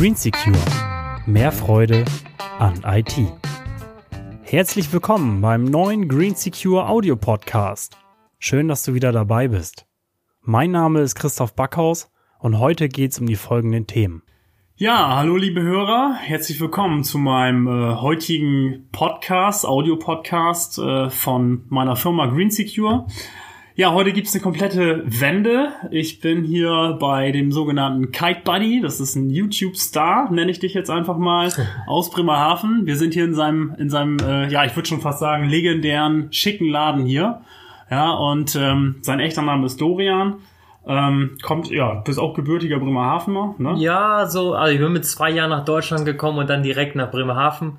Green Secure. Mehr Freude an IT. Herzlich willkommen beim neuen Green Secure Audio Podcast. Schön, dass du wieder dabei bist. Mein Name ist Christoph Backhaus und heute geht's um die folgenden Themen. Ja, hallo liebe Hörer, herzlich willkommen zu meinem äh, heutigen Podcast, Audio-Podcast äh, von meiner Firma Green Secure. Ja, heute gibt's eine komplette Wende. Ich bin hier bei dem sogenannten Kite Buddy. Das ist ein YouTube-Star, nenne ich dich jetzt einfach mal, aus Bremerhaven. Wir sind hier in seinem, in seinem, äh, ja, ich würde schon fast sagen, legendären, schicken Laden hier. Ja, und ähm, sein echter Name ist Dorian. Ähm, kommt, ja, du bist auch gebürtiger Bremerhavener, ne? Ja, so, also ich bin mit zwei Jahren nach Deutschland gekommen und dann direkt nach Bremerhaven.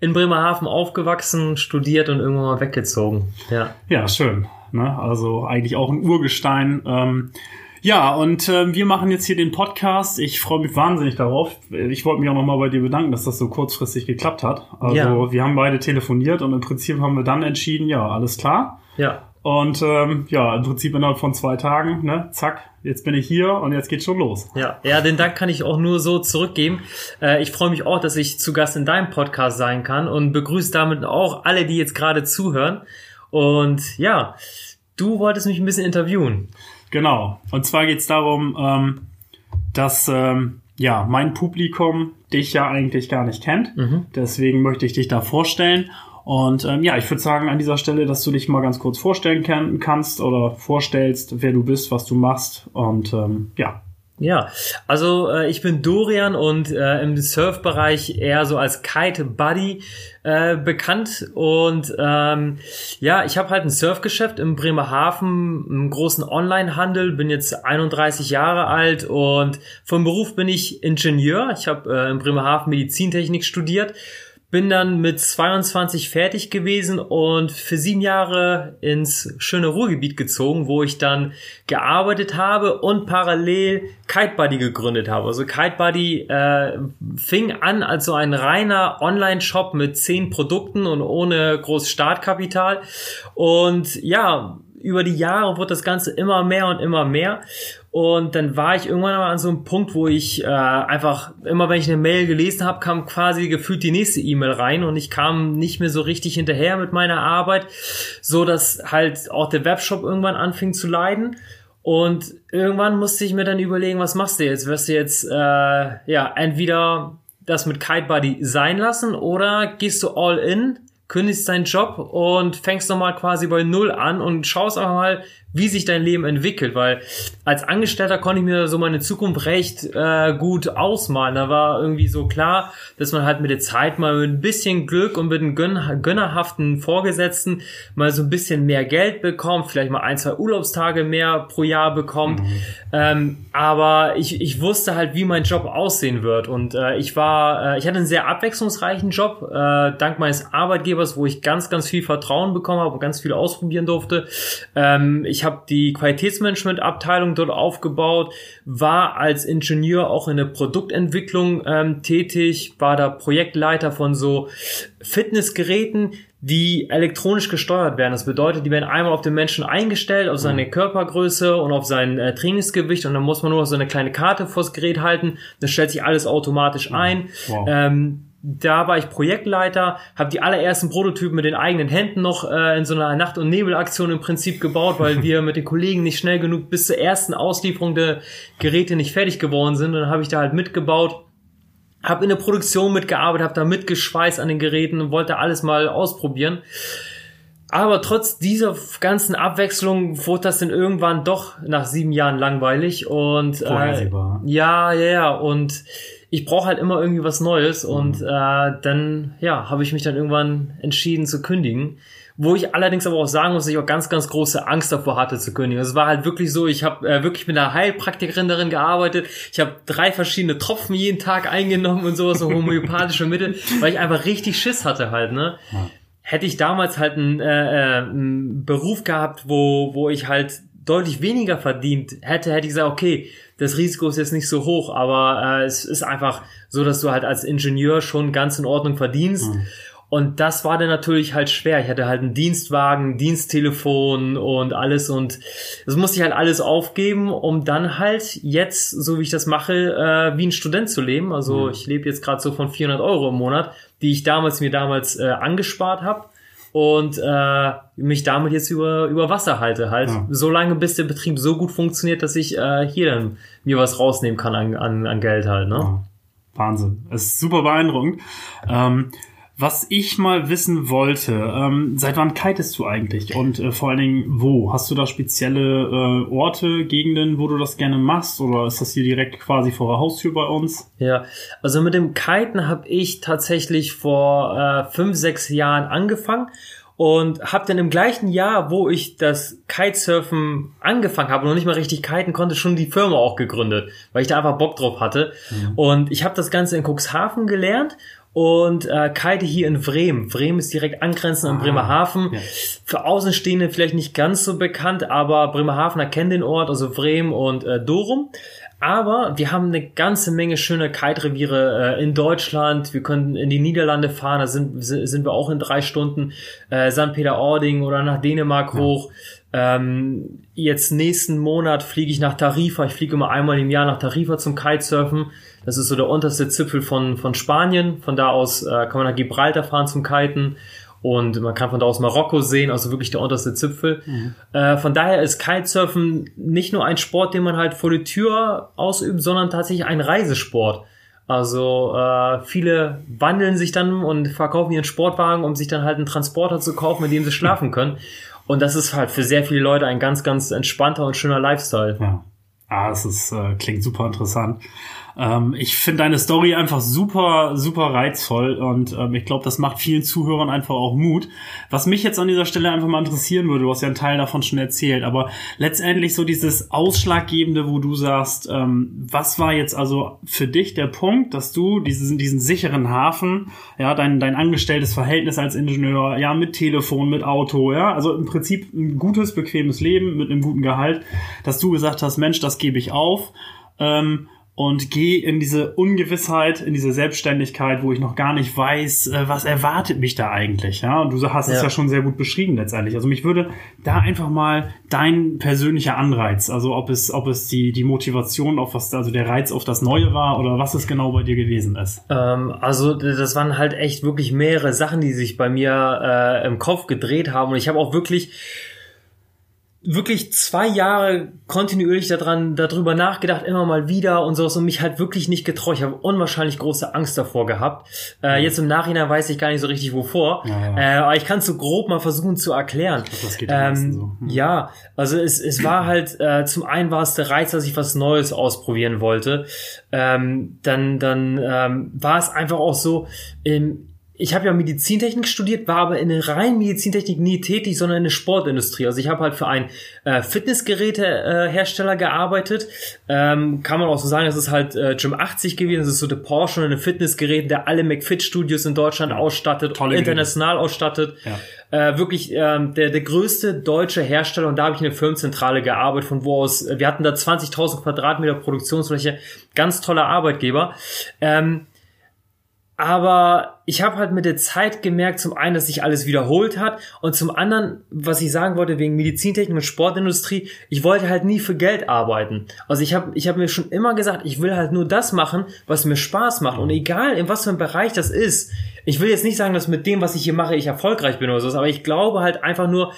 In Bremerhaven aufgewachsen, studiert und irgendwann mal weggezogen. Ja, Ja, schön. Ne? Also eigentlich auch ein Urgestein. Ähm, ja, und äh, wir machen jetzt hier den Podcast. Ich freue mich wahnsinnig darauf. Ich wollte mich auch nochmal bei dir bedanken, dass das so kurzfristig geklappt hat. Also Ja. wir haben beide telefoniert und im Prinzip haben wir dann entschieden, ja, alles klar. ja, Und ähm, ja, im Prinzip innerhalb von zwei Tagen, ne, zack, jetzt bin ich hier und jetzt geht's schon los. ja. Ja, den Dank kann ich auch nur so zurückgeben. Äh, ich freue mich auch, dass ich zu Gast in deinem Podcast sein kann und begrüße damit auch alle, die jetzt gerade zuhören. Und ja, du wolltest mich ein bisschen interviewen. Genau. Und zwar geht's darum, ähm, dass ähm, ja mein Publikum dich ja eigentlich gar nicht kennt. Deswegen möchte ich dich da vorstellen. Und ähm, ja, ich würde sagen an dieser Stelle, dass du dich mal ganz kurz vorstellen kann, kannst oder vorstellst, wer du bist, was du machst. Und ähm, ja, Ja, also äh, ich bin Dorian und äh, im Surfbereich eher so als Kite Buddy äh, bekannt und ähm, ja, ich habe halt ein Surfgeschäft im Bremerhaven, einen großen Online-Handel, bin jetzt 31 Jahre alt und vom Beruf bin ich Ingenieur. Ich habe äh, in Bremerhaven Medizintechnik studiert bin dann mit 22 fertig gewesen und für sieben Jahre ins schöne Ruhrgebiet gezogen, wo ich dann gearbeitet habe und parallel Kite Buddy gegründet habe. Also Kite Buddy äh, fing an als so ein reiner Online-Shop mit zehn Produkten und ohne groß Startkapital. Und ja, über die Jahre wurde das Ganze immer mehr und immer mehr. Und dann war ich irgendwann mal an so einem Punkt, wo ich äh, einfach, immer wenn ich eine Mail gelesen habe, kam quasi gefühlt die nächste E-Mail rein und ich kam nicht mehr so richtig hinterher mit meiner Arbeit, so dass halt auch der Webshop irgendwann anfing zu leiden. Und irgendwann musste ich mir dann überlegen, was machst du jetzt? Wirst du jetzt äh, ja entweder das mit Kite Buddy sein lassen oder gehst du all in, kündigst deinen Job und fängst nochmal quasi bei Null an und schaust einfach mal, wie sich dein Leben entwickelt, weil als Angestellter konnte ich mir so meine Zukunft recht äh, gut ausmalen. Da war irgendwie so klar, dass man halt mit der Zeit mal mit ein bisschen Glück und mit einem gönn gönnerhaften Vorgesetzten mal so ein bisschen mehr Geld bekommt, vielleicht mal ein, zwei Urlaubstage mehr pro Jahr bekommt. Ähm, aber ich, ich wusste halt, wie mein Job aussehen wird. Und äh, ich war, äh, ich hatte einen sehr abwechslungsreichen Job, äh, dank meines Arbeitgebers, wo ich ganz, ganz viel Vertrauen bekommen habe und ganz viel ausprobieren durfte. Ähm, ich habe die Qualitätsmanagement-Abteilung dort aufgebaut, war als Ingenieur auch in der Produktentwicklung ähm, tätig, war da Projektleiter von so Fitnessgeräten, die elektronisch gesteuert werden. Das bedeutet, die werden einmal auf den Menschen eingestellt, auf seine Körpergröße und auf sein äh, Trainingsgewicht und dann muss man nur noch so eine kleine Karte vors Gerät halten. Das stellt sich alles automatisch ein. Wow. Ähm, da war ich Projektleiter, habe die allerersten Prototypen mit den eigenen Händen noch äh, in so einer Nacht- und Nebelaktion im Prinzip gebaut, weil wir mit den Kollegen nicht schnell genug bis zur ersten Auslieferung der Geräte nicht fertig geworden sind. Und dann habe ich da halt mitgebaut, habe in der Produktion mitgearbeitet, habe da mitgeschweißt an den Geräten und wollte alles mal ausprobieren. Aber trotz dieser ganzen Abwechslung wurde das dann irgendwann doch nach sieben Jahren langweilig und äh, ja, ja, ja und ich brauche halt immer irgendwie was Neues und äh, dann ja habe ich mich dann irgendwann entschieden zu kündigen. Wo ich allerdings aber auch sagen muss, dass ich auch ganz, ganz große Angst davor hatte zu kündigen. Es war halt wirklich so, ich habe äh, wirklich mit einer Heilpraktikerin darin gearbeitet. Ich habe drei verschiedene Tropfen jeden Tag eingenommen und sowas, so homöopathische Mittel, weil ich einfach richtig Schiss hatte halt, ne? Hätte ich damals halt einen, äh, äh, einen Beruf gehabt, wo, wo ich halt deutlich weniger verdient hätte, hätte ich gesagt, okay, das Risiko ist jetzt nicht so hoch, aber äh, es ist einfach so, dass du halt als Ingenieur schon ganz in Ordnung verdienst. Und das war dann natürlich halt schwer. Ich hatte halt einen Dienstwagen, Diensttelefon und alles und das musste ich halt alles aufgeben, um dann halt jetzt, so wie ich das mache, äh, wie ein Student zu leben. Also mhm. ich lebe jetzt gerade so von 400 Euro im Monat, die ich damals mir damals äh, angespart habe und äh, mich damit jetzt über, über Wasser halte halt. Ja. So lange, bis der Betrieb so gut funktioniert, dass ich äh, hier dann mir was rausnehmen kann an, an, an Geld halt. Ne? Ja. Wahnsinn. Es ist super beeindruckend. Ähm, was ich mal wissen wollte, ähm, seit wann kitest du eigentlich? Und äh, vor allen Dingen, wo? Hast du da spezielle äh, Orte, Gegenden, wo du das gerne machst? Oder ist das hier direkt quasi vor der Haustür bei uns? Ja, also mit dem Kiten habe ich tatsächlich vor äh, fünf, sechs Jahren angefangen und habe dann im gleichen Jahr, wo ich das Kitesurfen angefangen habe und noch nicht mal richtig kiten konnte, schon die Firma auch gegründet, weil ich da einfach Bock drauf hatte. Mhm. Und ich habe das Ganze in Cuxhaven gelernt und äh, Kite hier in Bremen. Bremen ist direkt angrenzend an ah, Bremerhaven. Ja. Für Außenstehende vielleicht nicht ganz so bekannt, aber Bremerhavener kennen den Ort, also Bremen und äh, Dorum. Aber wir haben eine ganze Menge schöne Kite-Reviere äh, in Deutschland. Wir können in die Niederlande fahren, da sind, sind wir auch in drei Stunden. Äh, St. Peter-Ording oder nach Dänemark ja. hoch. Ähm, jetzt nächsten Monat fliege ich nach Tarifa. Ich fliege immer einmal im Jahr nach Tarifa zum Kitesurfen. Das ist so der unterste Zipfel von, von Spanien. Von da aus äh, kann man nach Gibraltar fahren zum Kiten. Und man kann von da aus Marokko sehen, also wirklich der unterste Zipfel. Mhm. Äh, von daher ist Kitesurfen nicht nur ein Sport, den man halt vor die Tür ausübt, sondern tatsächlich ein Reisesport. Also äh, viele wandeln sich dann und verkaufen ihren Sportwagen, um sich dann halt einen Transporter zu kaufen, mit dem sie schlafen können. Und das ist halt für sehr viele Leute ein ganz, ganz entspannter und schöner Lifestyle. Ja. Ah, es ist, äh, klingt super interessant. Ähm, ich finde deine Story einfach super, super reizvoll und ähm, ich glaube, das macht vielen Zuhörern einfach auch Mut. Was mich jetzt an dieser Stelle einfach mal interessieren würde, du hast ja einen Teil davon schon erzählt, aber letztendlich so dieses Ausschlaggebende, wo du sagst, ähm, was war jetzt also für dich der Punkt, dass du diesen, diesen sicheren Hafen, ja, dein, dein angestelltes Verhältnis als Ingenieur, ja, mit Telefon, mit Auto, ja, also im Prinzip ein gutes, bequemes Leben mit einem guten Gehalt, dass du gesagt hast, Mensch, das gebe ich auf. Ähm, und gehe in diese Ungewissheit, in diese Selbstständigkeit, wo ich noch gar nicht weiß, äh, was erwartet mich da eigentlich. Ja, und du hast es ja schon sehr gut beschrieben letztendlich. Also mich würde da einfach mal dein persönlicher Anreiz, also ob es, ob es die, die Motivation auf was, also der Reiz auf das Neue war oder was es genau bei dir gewesen ist. Ähm, also das waren halt echt wirklich mehrere Sachen, die sich bei mir äh, im Kopf gedreht haben und ich habe auch wirklich wirklich zwei Jahre kontinuierlich daran, darüber nachgedacht, immer mal wieder und sowas und mich halt wirklich nicht getraut. Ich habe unwahrscheinlich große Angst davor gehabt. Äh, jetzt im Nachhinein weiß ich gar nicht so richtig wovor. Ja. Äh, aber ich kann es so grob mal versuchen zu erklären. Das geht ähm, so. hm. Ja, also es, es war halt, äh, zum einen war es der Reiz, dass ich was Neues ausprobieren wollte. Ähm, dann dann ähm, war es einfach auch so, im, ich habe ja Medizintechnik studiert, war aber in der reinen Medizintechnik nie tätig, sondern in der Sportindustrie. Also ich habe halt für einen äh, Fitnessgerätehersteller äh, gearbeitet. Ähm, kann man auch so sagen, das ist halt äh, Gym 80 gewesen. Das ist so der Porsche und ein Fitnessgerät, der alle McFit-Studios in Deutschland ja. ausstattet, Tolle international Geräte. ausstattet. Ja. Äh, wirklich ähm, der, der größte deutsche Hersteller und da habe ich in der Firmenzentrale gearbeitet, von wo aus, wir hatten da 20.000 Quadratmeter Produktionsfläche, ganz toller Arbeitgeber. Ähm, aber ich habe halt mit der Zeit gemerkt, zum einen, dass sich alles wiederholt hat und zum anderen, was ich sagen wollte wegen Medizintechnik und Sportindustrie, ich wollte halt nie für Geld arbeiten. Also ich habe ich hab mir schon immer gesagt, ich will halt nur das machen, was mir Spaß macht und egal in was für einem Bereich das ist. Ich will jetzt nicht sagen, dass mit dem, was ich hier mache, ich erfolgreich bin oder so, aber ich glaube halt einfach nur,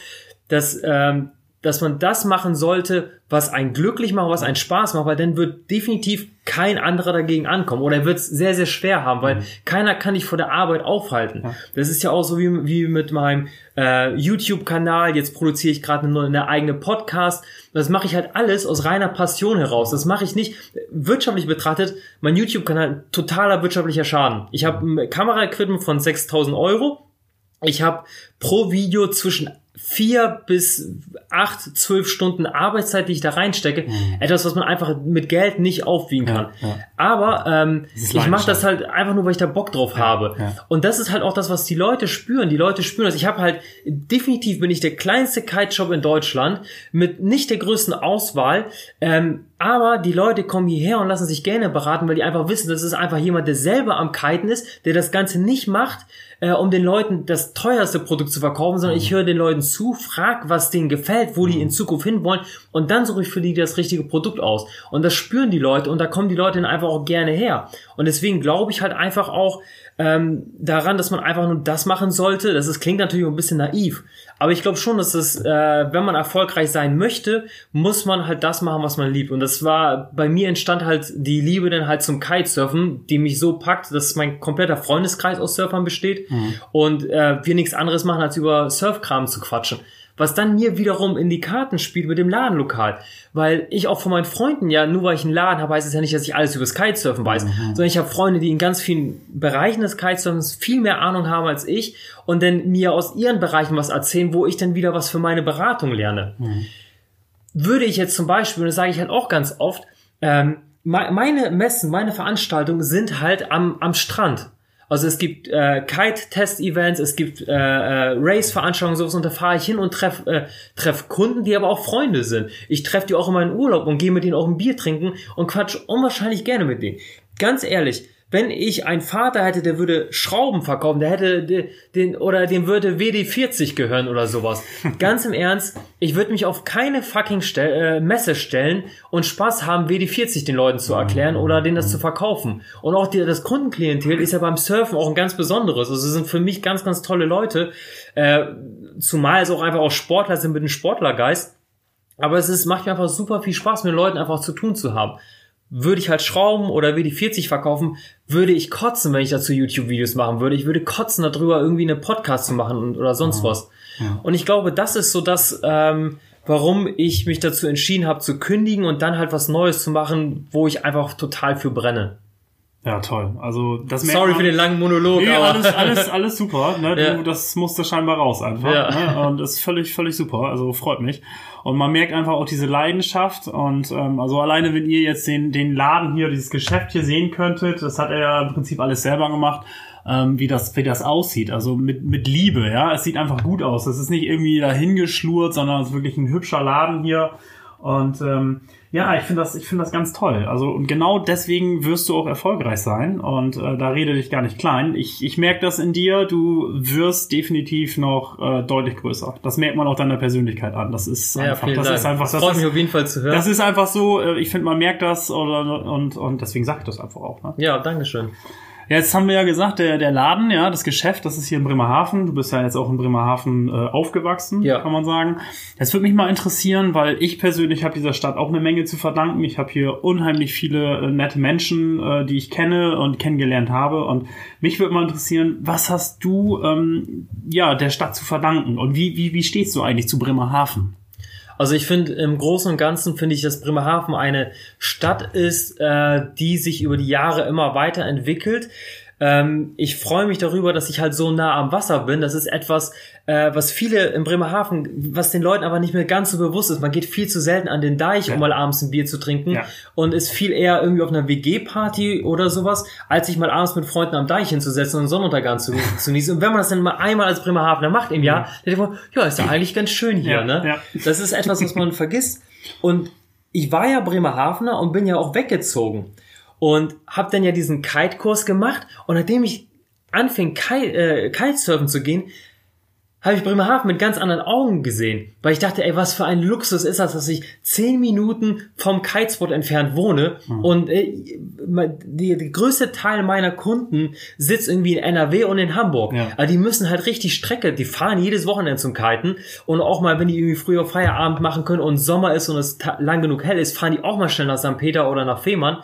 dass ähm, dass man das machen sollte, was einen glücklich macht, was einen Spaß macht, weil dann wird definitiv kein anderer dagegen ankommen oder er wird es sehr, sehr schwer haben, weil mhm. keiner kann dich vor der Arbeit aufhalten. Ja. Das ist ja auch so wie, wie mit meinem äh, YouTube-Kanal, jetzt produziere ich gerade eine, eine eigene Podcast. Das mache ich halt alles aus reiner Passion heraus. Das mache ich nicht wirtschaftlich betrachtet. Mein YouTube-Kanal totaler wirtschaftlicher Schaden. Ich habe ein Kameraequipment von 6000 Euro. Ich habe pro Video zwischen vier bis acht, zwölf Stunden Arbeitszeit, die ich da reinstecke, mhm. etwas, was man einfach mit Geld nicht aufwiegen kann. Ja, ja. Aber ähm, ich mache das halt einfach nur, weil ich da Bock drauf ja, habe. Und das ist halt auch das, was die Leute spüren. Die Leute spüren das. Ich habe halt, definitiv bin ich der kleinste Kite-Shop in Deutschland mit nicht der größten Auswahl. Ähm, Aber die Leute kommen hierher und lassen sich gerne beraten, weil die einfach wissen, das ist einfach jemand, der selber am Kiten ist, der das Ganze nicht macht, äh, um den Leuten das teuerste Produkt zu verkaufen, sondern ich höre den Leuten zu, frag, was denen gefällt, wo die in Zukunft hinwollen und dann suche ich für die das richtige Produkt aus. Und das spüren die Leute und da kommen die Leute dann einfach auch gerne her. Und deswegen glaube ich halt einfach auch, ähm, daran, dass man einfach nur das machen sollte. Das ist, klingt natürlich ein bisschen naiv, aber ich glaube schon, dass es, äh, wenn man erfolgreich sein möchte, muss man halt das machen, was man liebt. Und das war bei mir entstand halt die Liebe dann halt zum Kitesurfen, die mich so packt, dass mein kompletter Freundeskreis aus Surfern besteht mhm. und äh, wir nichts anderes machen, als über Surfkram zu quatschen was dann mir wiederum in die Karten spielt mit dem Ladenlokal. Weil ich auch von meinen Freunden ja, nur weil ich einen Laden habe, heißt es ja nicht, dass ich alles über das Kitesurfen weiß, mhm. sondern ich habe Freunde, die in ganz vielen Bereichen des Kitesurfens viel mehr Ahnung haben als ich und dann mir aus ihren Bereichen was erzählen, wo ich dann wieder was für meine Beratung lerne. Mhm. Würde ich jetzt zum Beispiel, und das sage ich halt auch ganz oft, ähm, meine Messen, meine Veranstaltungen sind halt am, am Strand. Also es gibt äh, Kite-Test-Events, es gibt äh, äh, Race-Veranstaltungen, sowas und da fahre ich hin und treffe äh, treff Kunden, die aber auch Freunde sind. Ich treffe die auch in meinen Urlaub und gehe mit denen auch ein Bier trinken und quatsch unwahrscheinlich gerne mit denen. Ganz ehrlich, wenn ich einen Vater hätte, der würde Schrauben verkaufen, der hätte den oder dem würde WD40 gehören oder sowas. Ganz im Ernst, ich würde mich auf keine fucking Stel äh, Messe stellen und Spaß haben, WD40 den Leuten zu erklären oder denen das zu verkaufen. Und auch die, das Kundenklientel ist ja beim Surfen auch ein ganz besonderes. Also sind für mich ganz, ganz tolle Leute, äh, zumal es auch einfach auch Sportler sind mit einem Sportlergeist. Aber es ist, macht mir einfach super viel Spaß, mit Leuten einfach zu tun zu haben würde ich halt Schrauben oder würde ich 40 verkaufen, würde ich kotzen, wenn ich dazu YouTube-Videos machen würde. Ich würde kotzen darüber, irgendwie eine Podcast zu machen oder sonst was. Ja. Und ich glaube, das ist so das, ähm, warum ich mich dazu entschieden habe zu kündigen und dann halt was Neues zu machen, wo ich einfach total für brenne. Ja, toll. Also das Sorry man, für den langen Monolog. Nee, aber alles, alles, alles super. Ne? Ja. Du, das musste scheinbar raus einfach. Ja. Ne? Und ist völlig, völlig super. Also freut mich. Und man merkt einfach auch diese Leidenschaft. Und ähm, also alleine, wenn ihr jetzt den, den Laden hier, dieses Geschäft hier sehen könntet, das hat er ja im Prinzip alles selber gemacht. Ähm, wie das wie das aussieht also mit mit Liebe ja es sieht einfach gut aus es ist nicht irgendwie dahingeschlurt sondern es ist wirklich ein hübscher Laden hier und ähm, ja, ich finde das, ich finde das ganz toll. Also und genau deswegen wirst du auch erfolgreich sein. Und äh, da rede dich gar nicht klein. Ich, ich merke das in dir. Du wirst definitiv noch äh, deutlich größer. Das merkt man auch deiner Persönlichkeit an. Das ist ja, einfach, das Dank. ist einfach. Das, das freut ist, mich auf jeden Fall zu hören. Das ist einfach so. Äh, ich finde, man merkt das oder und und deswegen sage ich das einfach auch. Ne? Ja, Dankeschön. Ja, jetzt haben wir ja gesagt, der, der Laden, ja, das Geschäft, das ist hier in Bremerhaven. Du bist ja jetzt auch in Bremerhaven äh, aufgewachsen, ja. kann man sagen. Das würde mich mal interessieren, weil ich persönlich habe dieser Stadt auch eine Menge zu verdanken. Ich habe hier unheimlich viele äh, nette Menschen, äh, die ich kenne und kennengelernt habe. Und mich würde mal interessieren, was hast du ähm, ja der Stadt zu verdanken und wie, wie, wie stehst du eigentlich zu Bremerhaven? Also ich finde im Großen und Ganzen finde ich, dass Bremerhaven eine Stadt ist, äh, die sich über die Jahre immer weiterentwickelt. Ähm, ich freue mich darüber, dass ich halt so nah am Wasser bin. Das ist etwas, äh, was viele in Bremerhaven, was den Leuten aber nicht mehr ganz so bewusst ist. Man geht viel zu selten an den Deich, ja. um mal abends ein Bier zu trinken ja. und ist viel eher irgendwie auf einer WG-Party oder sowas, als sich mal abends mit Freunden am Deich hinzusetzen und einen Sonnenuntergang zu, zu genießen. Und wenn man das dann mal einmal als Bremerhavener macht im Jahr, dann denkt man, ja, ist ja eigentlich ganz schön hier. Ja, ne? Das ist etwas, was man vergisst. Und ich war ja Bremerhavener und bin ja auch weggezogen und habe dann ja diesen Kite-Kurs gemacht und nachdem ich anfing Kite, äh, Kitesurfen zu gehen, habe ich Bremerhaven mit ganz anderen Augen gesehen, weil ich dachte, ey, was für ein Luxus ist das, dass ich zehn Minuten vom Kitespot entfernt wohne mhm. und äh, die, die größte Teil meiner Kunden sitzt irgendwie in NRW und in Hamburg. Ja. Also die müssen halt richtig Strecke, die fahren jedes Wochenende zum Kiten und auch mal, wenn die irgendwie früher Feierabend machen können und Sommer ist und es lang genug hell ist, fahren die auch mal schnell nach St. Peter oder nach Fehmarn.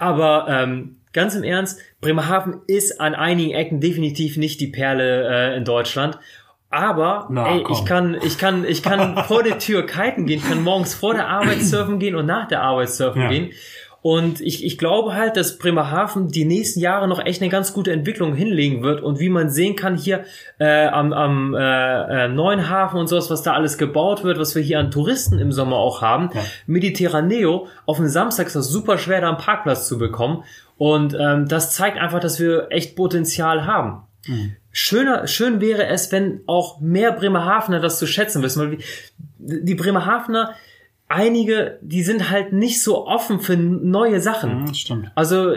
Aber ähm, ganz im Ernst, Bremerhaven ist an einigen Ecken definitiv nicht die Perle äh, in Deutschland. Aber Na, ey, ich kann, ich kann, ich kann vor der Tür kiten gehen, kann morgens vor der Arbeit surfen gehen und nach der Arbeit surfen ja. gehen. Und ich, ich glaube halt, dass Bremerhaven die nächsten Jahre noch echt eine ganz gute Entwicklung hinlegen wird. Und wie man sehen kann hier äh, am, am äh, äh, neuen Hafen und sowas, was da alles gebaut wird, was wir hier an Touristen im Sommer auch haben, ja. Mediterraneo, auf dem Samstag ist das super schwer, da einen Parkplatz zu bekommen. Und ähm, das zeigt einfach, dass wir echt Potenzial haben. Mhm. Schöner, schön wäre es, wenn auch mehr Bremerhavener das zu schätzen wissen, weil die Bremerhavener einige, die sind halt nicht so offen für neue Sachen. Ja, stimmt. Also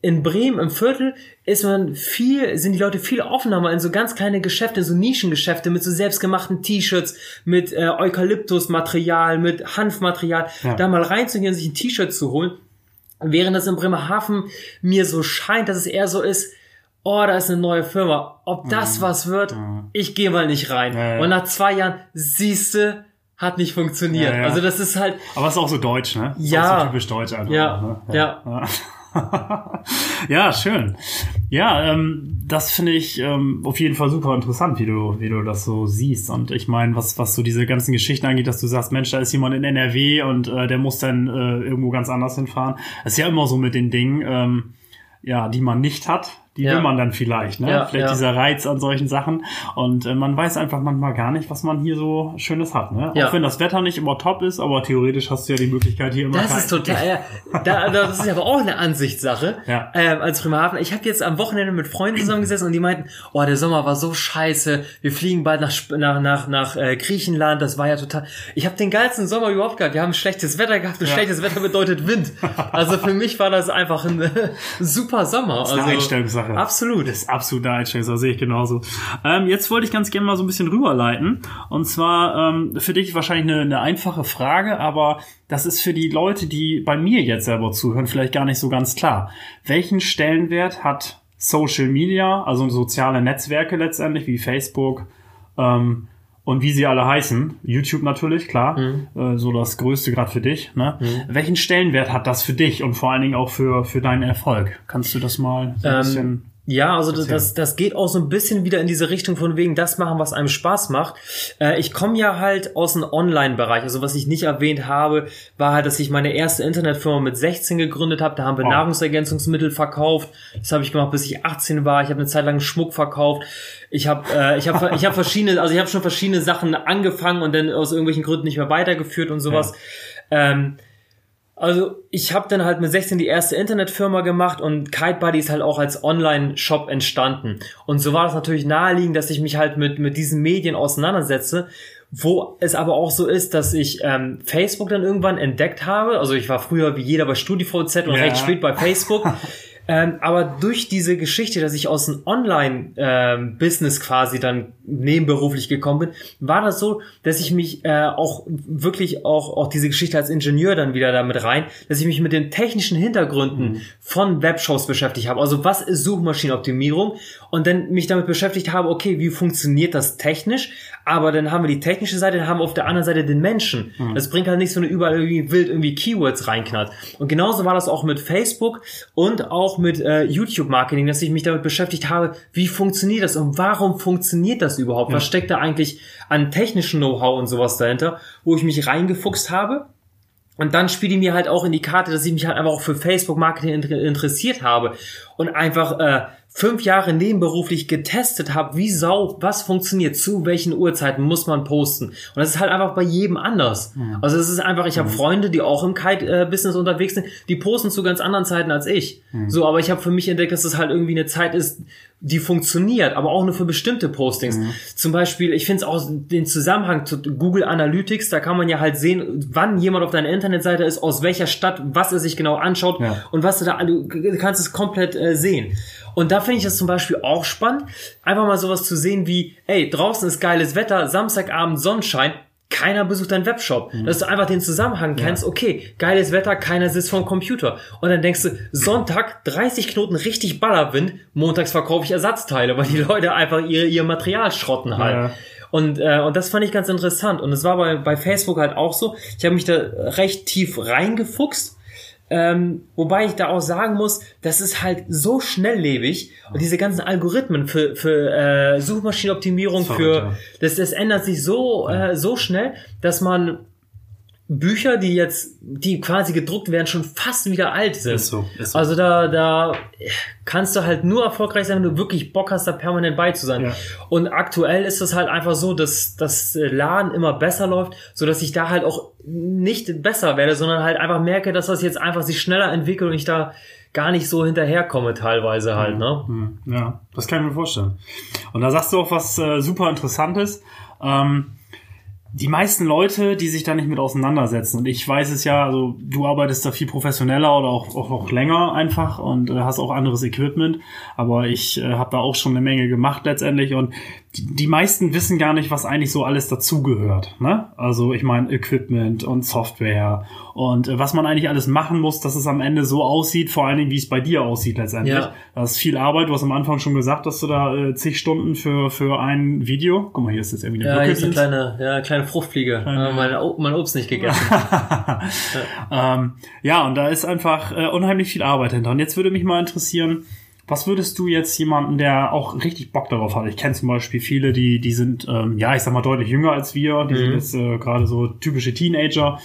in Bremen im Viertel ist man viel, sind die Leute viel offener mal in so ganz kleine Geschäfte, so Nischengeschäfte mit so selbstgemachten T-Shirts, mit äh, Eukalyptusmaterial, mit Hanfmaterial, Ja. da mal reinzugehen, sich ein T-Shirt zu holen. Während das in Bremerhaven mir so scheint, dass es eher so ist, oh, da ist eine neue Firma. Ob das was wird, ich gehe mal nicht rein. Mhm. Ja, ja. Und nach zwei Jahren, siehste, hat nicht funktioniert. Ja, ja. Also das ist halt, Aber es ist auch so deutsch, ne? Ist Ja. So typisch deutsch einfach. Ja, Ne? ja. Ja. ja, schön. Ja, ähm, das finde ich ähm, auf jeden Fall super interessant, wie du, wie du das so siehst. Und ich meine, was, was so diese ganzen Geschichten angeht, dass du sagst, Mensch, da ist jemand in NRW und äh, der muss dann äh, irgendwo ganz anders hinfahren. Das ist ja immer so mit den Dingen, ähm, ja, die man nicht hat, die Ja. will man dann vielleicht, ne? Ja, vielleicht ja. dieser Reiz an solchen Sachen. Und äh, man weiß einfach manchmal gar nicht, was man hier so Schönes hat, ne? Auch wenn das Wetter nicht immer top ist, aber theoretisch hast du ja die Möglichkeit hier immer Das kein- ist total, ja, da, das ist aber auch eine Ansichtssache. Ja. Ähm, als Bremerhaven. Ich habe jetzt am Wochenende mit Freunden zusammengesessen und die meinten, oh, der Sommer war so scheiße. Wir fliegen bald nach nach nach, nach äh, Griechenland. Das war ja total. Ich habe den geilsten Sommer überhaupt gehabt. Wir haben schlechtes Wetter gehabt und schlechtes Wetter bedeutet Wind. Also für mich war das einfach ein äh, super Sommer. Das ist eine also, Einstellungssache. Absolut. Das ist absolute Einstellung, das sehe ich genauso. Ähm, jetzt wollte ich ganz gerne mal so ein bisschen rüberleiten. Und zwar ähm, für dich wahrscheinlich eine, eine einfache Frage, aber das ist für die Leute, die bei mir jetzt selber zuhören, vielleicht gar nicht so ganz klar. Welchen Stellenwert hat Social Media, also soziale Netzwerke letztendlich wie Facebook ähm, und wie sie alle heißen, YouTube natürlich, klar, äh, so das Größte gerade für dich. Ne? Welchen Stellenwert hat das für dich und vor allen Dingen auch für, für deinen Erfolg? Kannst du das mal so ein Ähm, bisschen... Ja, also das, das, das geht auch so ein bisschen wieder in diese Richtung von wegen das machen, was einem Spaß macht. Äh, ich komme ja halt aus dem Online-Bereich. Also was ich nicht erwähnt habe, war halt, dass ich meine erste Internetfirma mit 16 gegründet habe. Da haben wir Oh. Nahrungsergänzungsmittel verkauft. Das habe ich gemacht, bis ich 18 war. Ich habe eine Zeit lang Schmuck verkauft. Ich habe äh, ich habe ich habe verschiedene, also ich habe schon verschiedene Sachen angefangen und dann aus irgendwelchen Gründen nicht mehr weitergeführt und sowas. Ähm, also ich habe dann halt mit 16 die erste Internetfirma gemacht und Kite Buddy ist halt auch als Online-Shop entstanden. Und so war das natürlich naheliegend, dass ich mich halt mit, mit diesen Medien auseinandersetze, wo es aber auch so ist, dass ich ähm, Facebook dann irgendwann entdeckt habe. Also ich war früher wie jeder bei StudiVZ und Ja. recht spät bei Facebook. Ähm, aber durch diese Geschichte, dass ich aus dem Online-Business quasi dann nebenberuflich gekommen bin, war das so, dass ich mich äh, auch wirklich auch, auch diese Geschichte als Ingenieur dann wieder damit rein, dass ich mich mit den technischen Hintergründen von Webshows beschäftigt habe. Also was ist Suchmaschinenoptimierung? Und dann mich damit beschäftigt habe, okay, wie funktioniert das technisch? Aber dann haben wir die technische Seite, dann haben wir auf der anderen Seite den Menschen. Das bringt halt nicht so eine überall irgendwie wild irgendwie Keywords reinknallt. Und genauso war das auch mit Facebook und auch mit äh, YouTube-Marketing, dass ich mich damit beschäftigt habe, wie funktioniert das und warum funktioniert das überhaupt? Was steckt da eigentlich an technischen Know-how und sowas dahinter, wo ich mich reingefuchst habe? Und dann spielt die mir halt auch in die Karte, dass ich mich halt einfach auch für Facebook-Marketing inter interessiert habe und einfach äh, fünf Jahre nebenberuflich getestet habe, wie sau, was funktioniert, zu welchen Uhrzeiten muss man posten. Und das ist halt einfach bei jedem anders. Also es ist einfach, ich habe Freunde, die auch im Kite-Business unterwegs sind, die posten zu ganz anderen Zeiten als ich. So, aber ich habe für mich entdeckt, dass es halt irgendwie eine Zeit ist, die funktioniert, aber auch nur für bestimmte Postings. Zum Beispiel, ich finde es auch den Zusammenhang zu Google Analytics, da kann man ja halt sehen, wann jemand auf deiner Internetseite ist, aus welcher Stadt, was er sich genau anschaut Ja. und was du da, du kannst es komplett äh, sehen. Und da finde ich das zum Beispiel auch spannend, einfach mal sowas zu sehen wie, ey, draußen ist geiles Wetter, Samstagabend Sonnenschein, keiner besucht deinen Webshop. Dass du einfach den Zusammenhang kennst, okay, geiles Wetter, keiner sitzt vorm Computer. Und dann denkst du, Sonntag 30 Knoten richtig Ballerwind, montags verkaufe ich Ersatzteile, weil die Leute einfach ihr, ihr Material schrotten halt. Ja. Und, äh, und das fand ich ganz interessant. Und es war bei, bei Facebook halt auch so. Ich habe mich da recht tief reingefuchst. Ähm, wobei ich da auch sagen muss, das ist halt so schnelllebig und diese ganzen Algorithmen für, für äh, Suchmaschinenoptimierung, für das, das ändert sich so, äh, so schnell, dass man Bücher, die jetzt, die quasi gedruckt werden, schon fast wieder alt sind. Ist so, ist so. Also da, da kannst du halt nur erfolgreich sein, wenn du wirklich Bock hast, da permanent bei zu sein. Ja. Und aktuell ist es halt einfach so, dass das Laden immer besser läuft, so dass ich da halt auch nicht besser werde, sondern halt einfach merke, dass das jetzt einfach sich schneller entwickelt und ich da gar nicht so hinterherkomme teilweise halt, ne? Hm, Ja, das kann ich mir vorstellen. Und da sagst du auch was äh, super Interessantes. Ähm, die meisten Leute, die sich da nicht mit auseinandersetzen, und ich weiß es ja, also du arbeitest da viel professioneller oder auch, auch, auch länger einfach und äh, hast auch anderes Equipment, aber ich äh, habe da auch schon eine Menge gemacht letztendlich. Und die, die meisten wissen gar nicht, was eigentlich so alles dazugehört. Ne? Also ich meine Equipment und Software und äh, was man eigentlich alles machen muss, dass es am Ende so aussieht, vor allen Dingen, wie es bei dir aussieht letztendlich. Ja. Das ist viel Arbeit. Du hast am Anfang schon gesagt, dass du da äh, zig Stunden für, für ein Video. Guck mal, hier ist jetzt irgendwie eine Ja, hier ist eine kleine, ja, kleine Fruchtfliege. Kleine- Äh, mein, mein Obst nicht gegessen. ähm, ja, und da ist einfach äh, unheimlich viel Arbeit hinter. Und jetzt würde mich mal interessieren, was würdest du jetzt jemanden, der auch richtig Bock darauf hat? Ich kenne zum Beispiel viele, die, die sind, ähm, ja, ich sag mal, deutlich jünger als wir. Die sind Mhm. jetzt äh, gerade so typische Teenager.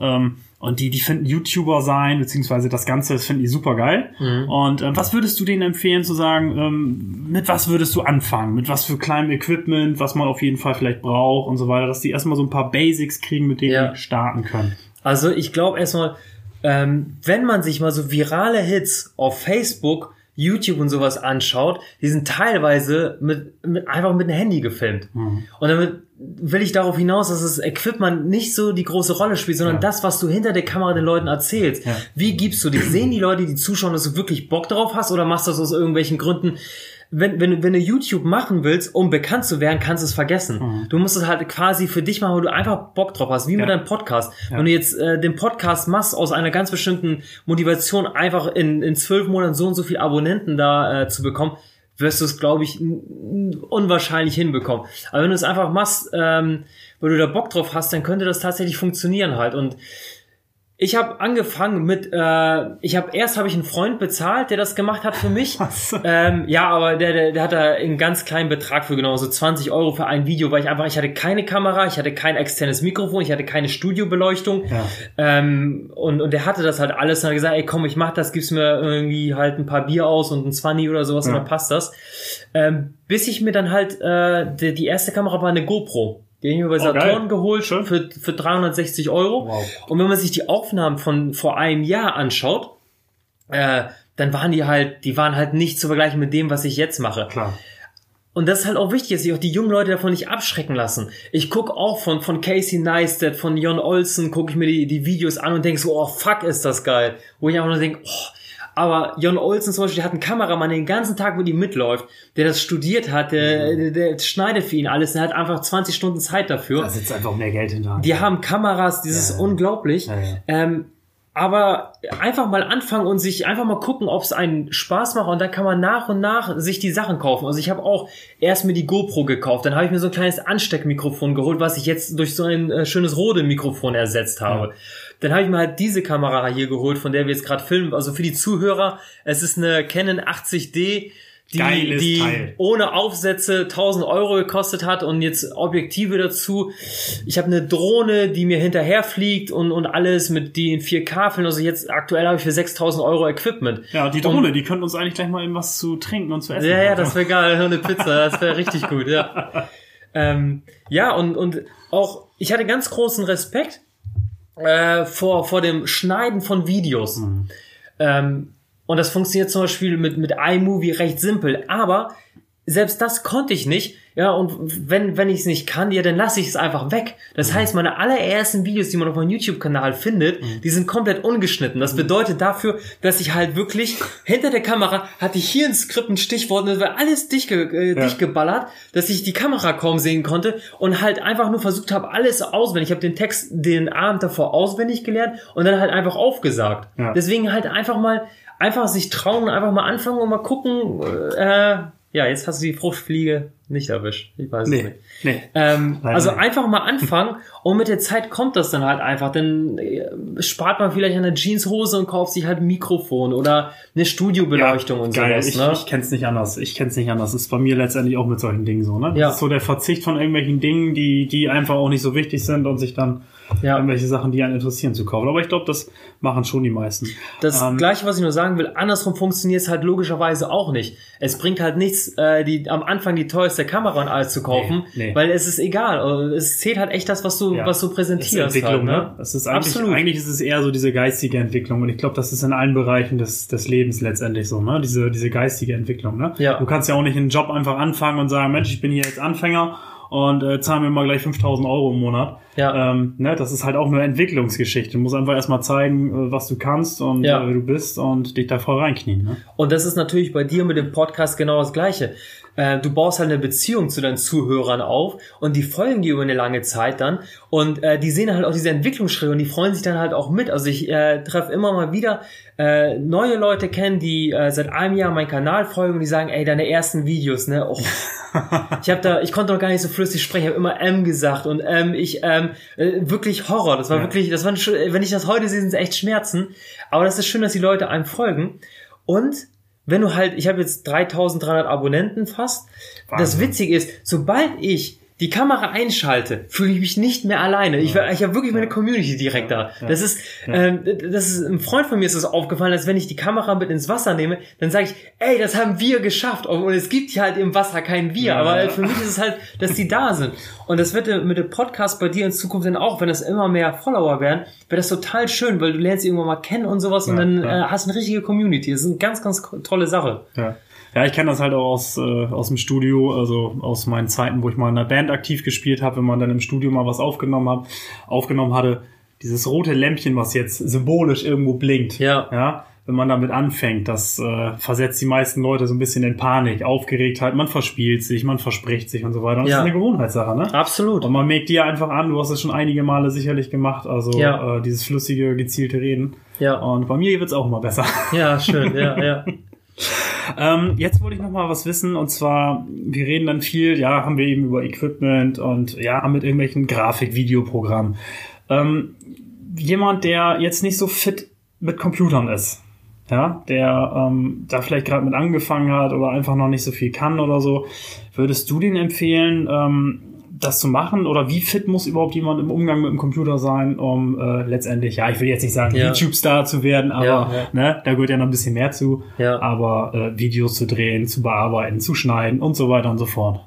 Ähm, und die, die finden YouTuber sein, beziehungsweise das Ganze, das finden die super geil. Mhm. Und äh, was würdest du denen empfehlen zu sagen, ähm, mit was würdest du anfangen? Mit was für kleinem Equipment, was man auf jeden Fall vielleicht braucht und so weiter, dass die erstmal so ein paar Basics kriegen, mit denen Ja. die starten können. Also ich glaube erstmal, ähm, wenn man sich mal so virale Hits auf Facebook, YouTube und sowas anschaut, die sind teilweise mit, mit einfach mit einem Handy gefilmt. Mhm. Und damit will ich darauf hinaus, dass das Equipment nicht so die große Rolle spielt, sondern Ja. das, was du hinter der Kamera den Leuten erzählst. Ja. Wie gibst du dich? Sehen die Leute, die zuschauen, dass du wirklich Bock drauf hast oder machst du das aus irgendwelchen Gründen? Wenn, wenn, du- wenn du YouTube machen willst, um bekannt zu werden, kannst du es vergessen. Du musst es halt quasi für dich machen, weil du einfach Bock drauf hast, wie mit Mhm. Ja. deinem Podcast. Ja. Wenn du jetzt äh, den Podcast machst aus einer ganz bestimmten Motivation, einfach in, in zwölf Monaten so und so viel Abonnenten da äh, zu bekommen, wirst du es, glaube ich, unwahrscheinlich hinbekommen. Aber wenn du es einfach machst, ähm, weil du da Bock drauf hast, dann könnte das tatsächlich funktionieren halt. Und ich habe angefangen mit, äh, ich habe erst habe ich einen Freund bezahlt, der das gemacht hat für mich. Was? Ähm, ja, aber der, der, der hat da einen ganz kleinen Betrag für genommen, so 20 Euro für ein Video, weil ich einfach, ich hatte keine Kamera, ich hatte kein externes Mikrofon, ich hatte keine Studiobeleuchtung. Ja. Ähm, und, und der hatte das halt alles und hat gesagt, ey komm, ich mach das, gib's mir irgendwie halt ein paar Bier aus und ein 20 oder sowas und Ja. dann passt das. Ähm, bis ich mir dann halt, äh, die, die erste Kamera war eine GoPro. Die habe ich mir bei Oh. Saturn geholt Schön. für, für 360 Euro. Wow. Und wenn man sich die Aufnahmen von vor einem Jahr anschaut, äh, dann waren die halt, die waren halt nicht zu vergleichen mit dem, was ich jetzt mache. Klar. Und das ist halt auch wichtig, dass sich auch die jungen Leute davon nicht abschrecken lassen. Ich guck auch von, von Casey Neistat, von Jon Olsen, gucke ich mir die, die Videos an und denk so, oh fuck, ist das geil. Wo ich einfach nur denk, oh, aber Jon Olsen zum Beispiel, der hat einen Kameramann, der den ganzen Tag mit ihm mitläuft, der das studiert hat, der, der, der schneidet für ihn alles, der hat einfach 20 Stunden Zeit dafür. Da sitzt einfach mehr Geld hinter. Die haben Kameras, das ist Ja, ja. unglaublich. Ja, ja. Ähm, aber einfach mal anfangen und sich einfach mal gucken, ob es einen Spaß macht und dann kann man nach und nach sich die Sachen kaufen. Also ich habe auch erst mir die GoPro gekauft, dann habe ich mir so ein kleines Ansteckmikrofon geholt, was ich jetzt durch so ein äh, schönes Rode-Mikrofon ersetzt habe. Dann habe ich mir halt diese Kamera hier geholt, von der wir jetzt gerade filmen. Also für die Zuhörer, es ist eine Canon 80D, die, Geiles die Teil. ohne Aufsätze 1000 Euro gekostet hat und jetzt Objektive dazu. Ich habe eine Drohne, die mir hinterher fliegt und, und alles mit den 4K filmen. Also jetzt aktuell habe ich für 6000 Euro Equipment. Ja, die Drohne, die könnte uns eigentlich gleich mal eben was zu trinken und zu essen. Ja, ja, das wäre geil. Eine Pizza, das wäre richtig gut, ja. Ähm, ja, und, und auch, ich hatte ganz großen Respekt äh, vor, vor dem Schneiden von Videos. Ähm, und das funktioniert zum Beispiel mit, mit iMovie recht simpel. Aber selbst das konnte ich nicht. Ja, und wenn, wenn ich es nicht kann, ja, dann lasse ich es einfach weg. Das heißt, meine allerersten Videos, die man auf meinem YouTube-Kanal findet, die sind komplett ungeschnitten. Das bedeutet dafür, dass ich halt wirklich hinter der Kamera hatte ich hier ein Skript, ein Stichwort, und das war alles dicht, äh, Ja. dicht geballert, dass ich die Kamera kaum sehen konnte und halt einfach nur versucht habe, alles auswendig. Ich habe den Text den Abend davor auswendig gelernt und dann halt einfach aufgesagt. Ja. Deswegen halt einfach mal, einfach sich trauen und einfach mal anfangen und mal gucken, äh, ja, jetzt hast du die Fruchtfliege nicht erwischt. Ich weiß es Nee, nicht. nee. Ähm, Leider also nicht. einfach mal anfangen und mit der Zeit kommt das dann halt einfach. Dann äh, spart man vielleicht eine Jeanshose und kauft sich halt ein Mikrofon oder eine Studiobeleuchtung und geil. sowas. Ich, ne? ich kenn's nicht anders. Ich kenn's nicht anders. Das ist bei mir letztendlich auch mit solchen Dingen so. Ne? Das Ja. ist so der Verzicht von irgendwelchen Dingen, die, die einfach auch nicht so wichtig sind und sich dann Ja. irgendwelche Sachen, die einen interessieren, zu kaufen. Aber ich glaube, das machen schon die meisten. Das Ähm, gleiche, was ich nur sagen will, andersrum funktioniert es halt logischerweise auch nicht. Es bringt halt nichts, äh, die am Anfang die teuerste Kamera und alles zu kaufen, Nee, nee. weil es ist egal. Also Es zählt halt echt das, was du, Ja. was du präsentierst. Entwicklung, halt, ne? Das ist eigentlich, Absolut. eigentlich ist es eher so diese geistige Entwicklung. Und ich glaube, das ist in allen Bereichen des, des Lebens letztendlich so, ne? Diese, diese geistige Entwicklung, ne? Ja. Du kannst ja auch nicht einen Job einfach anfangen und sagen, Mensch, ich bin hier jetzt Anfänger und äh, zahl mir mal gleich 5000 Euro im Monat. Ja. Ähm, ne, das ist halt auch eine Entwicklungsgeschichte. Du musst einfach erstmal zeigen, äh, was du kannst und Ja. äh, wer du bist und dich da voll reinknien. Ne? Und das ist natürlich bei dir mit dem Podcast genau das Gleiche. Äh, Du baust halt eine Beziehung zu deinen Zuhörern auf und die folgen dir über eine lange Zeit dann und äh, die sehen halt auch diese Entwicklungsschritte und die freuen sich dann halt auch mit. Also ich äh, treffe immer mal wieder äh, neue Leute kennen, die äh, seit einem Jahr meinen Kanal folgen und die sagen, ey, deine ersten Videos, ne? Oh, ich habe da, ich konnte noch gar nicht so flüssig sprechen, ich habe immer M gesagt und ähm, ich ähm, äh, wirklich Horror. Das war Ja. wirklich, das war wenn ich das heute sehe, sind es echt Schmerzen. Aber das ist schön, dass die Leute einem folgen und wenn du halt, ich habe jetzt 3300 Abonnenten fast. Das Wahnsinn. Witzige ist, sobald ich die Kamera einschalte, fühle ich mich nicht mehr alleine. Ich, ich habe wirklich meine Community direkt da. Das ist, ähm, das ist, ein Freund von mir ist es aufgefallen, dass wenn ich die Kamera mit ins Wasser nehme, dann sage ich, ey, das haben wir geschafft. Und es gibt hier halt im Wasser kein Wir. Ja. Aber für mich ist es halt, dass die da sind. Und das wird mit dem Podcast bei dir in Zukunft dann auch, wenn es immer mehr Follower werden, wird das total schön, weil du lernst sie irgendwann mal kennen und sowas und Ja, dann ja. äh, hast eine richtige Community. Das ist eine ganz, ganz tolle Sache. Ja. Ja, ich kenne das halt auch aus, äh, aus dem Studio, also aus meinen Zeiten, wo ich mal in einer Band aktiv gespielt habe, wenn man dann im Studio mal was aufgenommen hat, aufgenommen hatte, dieses rote Lämpchen, was jetzt symbolisch irgendwo blinkt. Ja. Ja. Wenn man damit anfängt, das äh, versetzt die meisten Leute so ein bisschen in Panik, Aufgeregtheit, man verspielt sich, man verspricht sich und so weiter. Und das Ja. ist eine Gewohnheitssache, ne? Absolut. Und man merkt dir einfach an, du hast es schon einige Male sicherlich gemacht, also Ja. äh, dieses flüssige, gezielte Reden. Ja. Und bei mir wird's auch immer besser. Ja, schön, ja, ja. Ähm, jetzt wollte ich noch mal was wissen und zwar, wir reden dann viel, ja, haben wir eben über Equipment und ja, mit irgendwelchen Grafik-Videoprogrammen. Ähm, jemand, der jetzt nicht so fit mit Computern ist, ja, der ähm, da vielleicht gerade mit angefangen hat oder einfach noch nicht so viel kann oder so, würdest du den empfehlen, ähm, das zu machen oder wie fit muss überhaupt jemand im Umgang mit dem Computer sein, um äh, letztendlich, ja, ich will jetzt nicht sagen, Ja. YouTube-Star zu werden, aber Ja, ja. Ne, da gehört ja noch ein bisschen mehr zu, aber äh, Videos zu drehen, zu bearbeiten, zu schneiden und so weiter und so fort.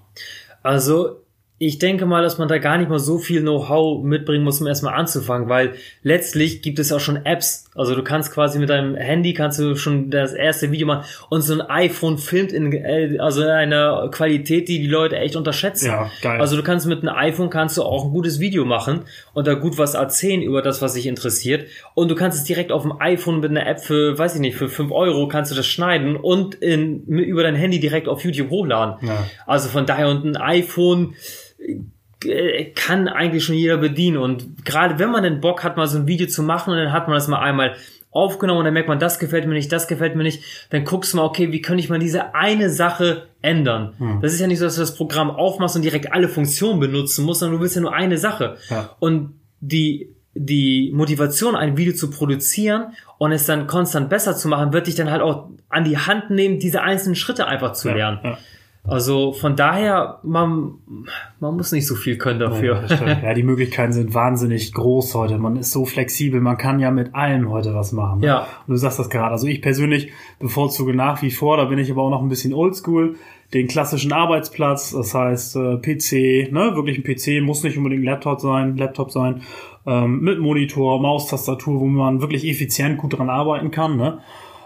Also, ich denke mal, dass man da gar nicht mal so viel Know-how mitbringen muss, um erstmal anzufangen, weil letztlich gibt es auch schon Apps. Also du kannst quasi mit deinem Handy kannst du schon das erste Video machen und so ein iPhone filmt in also in einer Qualität, die die Leute echt unterschätzen. Ja, geil. Also du kannst mit einem iPhone kannst du auch ein gutes Video machen und da gut was erzählen über das, was dich interessiert. Und du kannst es direkt auf dem iPhone mit einer App für, weiß ich nicht, für 5 Euro kannst du das schneiden und in, über dein Handy direkt auf YouTube hochladen. Ja. Also von daher und ein iPhone kann eigentlich schon jeder bedienen und gerade wenn man den Bock hat, mal so ein Video zu machen und dann hat man das mal einmal aufgenommen und dann merkt man, das gefällt mir nicht, das gefällt mir nicht, dann guckst du mal, okay, wie könnte ich mal diese eine Sache ändern? Das ist ja nicht so, dass du das Programm aufmachst und direkt alle Funktionen benutzen musst, sondern du willst ja nur eine Sache. Ja. Und die, die Motivation, ein Video zu produzieren und es dann konstant besser zu machen, wird dich dann halt auch an die Hand nehmen, diese einzelnen Schritte einfach zu lernen. Ja, Also von daher, man, man muss nicht so viel können dafür. Ja, ja, die Möglichkeiten sind wahnsinnig groß heute. Man ist so flexibel, man kann ja mit allem heute was machen. ne? Ja. Und du sagst das gerade. Also ich persönlich bevorzuge nach wie vor, da bin ich aber auch noch ein bisschen oldschool, den klassischen Arbeitsplatz, das heißt äh, PC, ne, wirklich ein PC, muss nicht unbedingt ein Laptop sein, Laptop sein, ähm, mit Monitor, Maustastatur, wo man wirklich effizient gut dran arbeiten kann. Ne?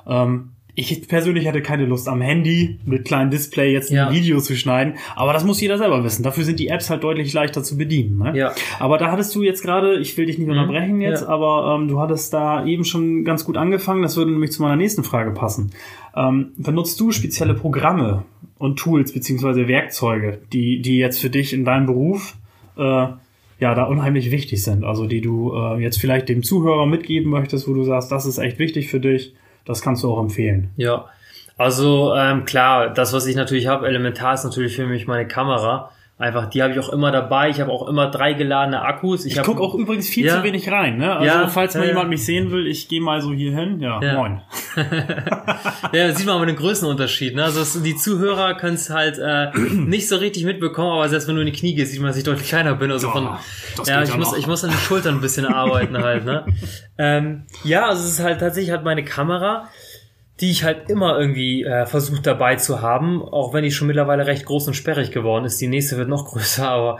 Ähm, ich persönlich hatte keine Lust am Handy mit kleinem Display jetzt ein Ja. Video zu schneiden, aber das muss jeder selber wissen. Dafür sind die Apps halt deutlich leichter zu bedienen. Ne? Ja. Aber da hattest du jetzt gerade, ich will dich nicht unterbrechen jetzt, Ja. aber ähm, du hattest da eben schon ganz gut angefangen. Das würde nämlich zu meiner nächsten Frage passen. Ähm, benutzt du spezielle Programme und Tools beziehungsweise Werkzeuge, die die jetzt für dich in deinem Beruf äh, ja da unheimlich wichtig sind? Also die du äh, jetzt vielleicht dem Zuhörer mitgeben möchtest, wo du sagst, das ist echt wichtig für dich. Das kannst du auch empfehlen. Ja, also ähm, klar, das, was ich natürlich habe, elementar ist natürlich für mich meine Kamera. Einfach, die habe ich auch immer dabei. Ich habe auch immer drei geladene Akkus. Ich hab- gucke auch übrigens viel Ja. zu wenig rein. Ne? Also Ja, falls mal ja. jemand mich sehen will, ich gehe mal so hier hin. Ja, Ja. moin. Ja, sieht man aber den Größenunterschied. Ne? Also es- die Zuhörer können es halt äh, nicht so richtig mitbekommen, aber selbst wenn du in die Knie gehst, sieht man, dass ich deutlich kleiner bin. Also von, Ja, das ich muss, noch. ich muss an den Schultern ein bisschen arbeiten halt. Ne? Ähm, ja, also es ist halt tatsächlich halt meine Kamera, die ich halt immer irgendwie äh, versucht dabei zu haben, auch wenn die schon mittlerweile recht groß und sperrig geworden ist. Die nächste wird noch größer, aber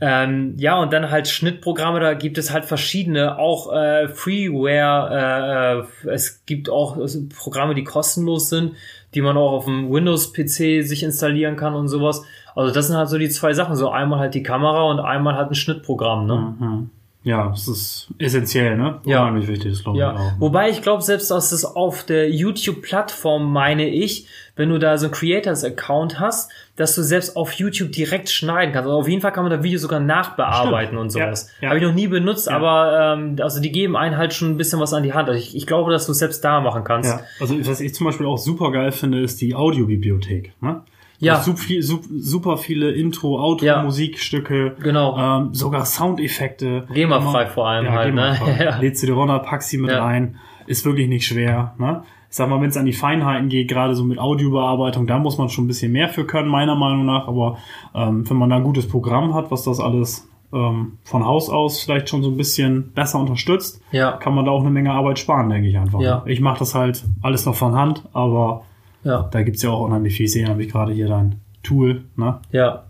ähm, ja, und dann halt Schnittprogramme, da gibt es halt verschiedene, auch äh, Freeware, äh, äh, es gibt auch Programme, die kostenlos sind, die man auch auf dem Windows-PC sich installieren kann und sowas. Also das sind halt so die zwei Sachen. So einmal halt die Kamera und einmal halt ein Schnittprogramm, ne? Mhm. Ja, das ist essentiell, ne? Ja. Unheimlich wichtig, das glaube ich Ja, auch. wobei ich glaube, selbst dass es auf der YouTube-Plattform, meine ich, wenn du da so einen Creators-Account hast, dass du selbst auf YouTube direkt schneiden kannst. Also auf jeden Fall kann man da Videos sogar nachbearbeiten Stimmt. und sowas. Ja, ja. Habe ich noch nie benutzt, Ja. aber ähm, also die geben einen halt schon ein bisschen was an die Hand. Also ich, ich glaube, dass du es selbst da machen kannst. Ja, also was ich zum Beispiel auch super geil finde, ist die Audiobibliothek. Ne? Ja. Super, viel, sup- super viele Intro, Auto, Ja. Musikstücke, Genau. ähm, sogar Soundeffekte. GEMA-frei vor allem ja, halt, ne? Ja. Lädst du dir runter, packst sie mit Ja. rein. Ist wirklich nicht schwer. Ne? Ich sag mal, wenn es an die Feinheiten geht, gerade so mit Audiobearbeitung, da muss man schon ein bisschen mehr für können, meiner Meinung nach. Aber ähm, wenn man da ein gutes Programm hat, was das alles ähm, von Haus aus vielleicht schon so ein bisschen besser unterstützt, Ja, kann man da auch eine Menge Arbeit sparen, denke ich einfach. Ja. Ich mache das halt alles noch von Hand, aber ja, da gibt's ja auch unheimlich viel. Ich sehe nämlich gerade hier dein Tool, ne? ja,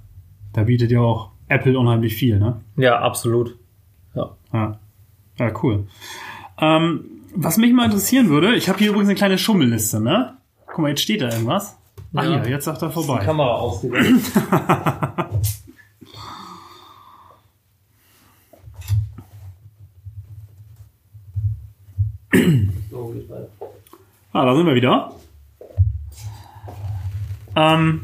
Da bietet ja auch Apple unheimlich viel, ne? ja, absolut. Ja. Ja, ja cool. Ähm, was mich mal interessieren würde, ich habe hier übrigens eine kleine Schummelliste, ne? Guck mal, jetzt steht da irgendwas. Ah, Ja. hier, jetzt sagt er vorbei. Kamera ausgegangen. so, geht weiter. Ah, da sind wir wieder. Ähm,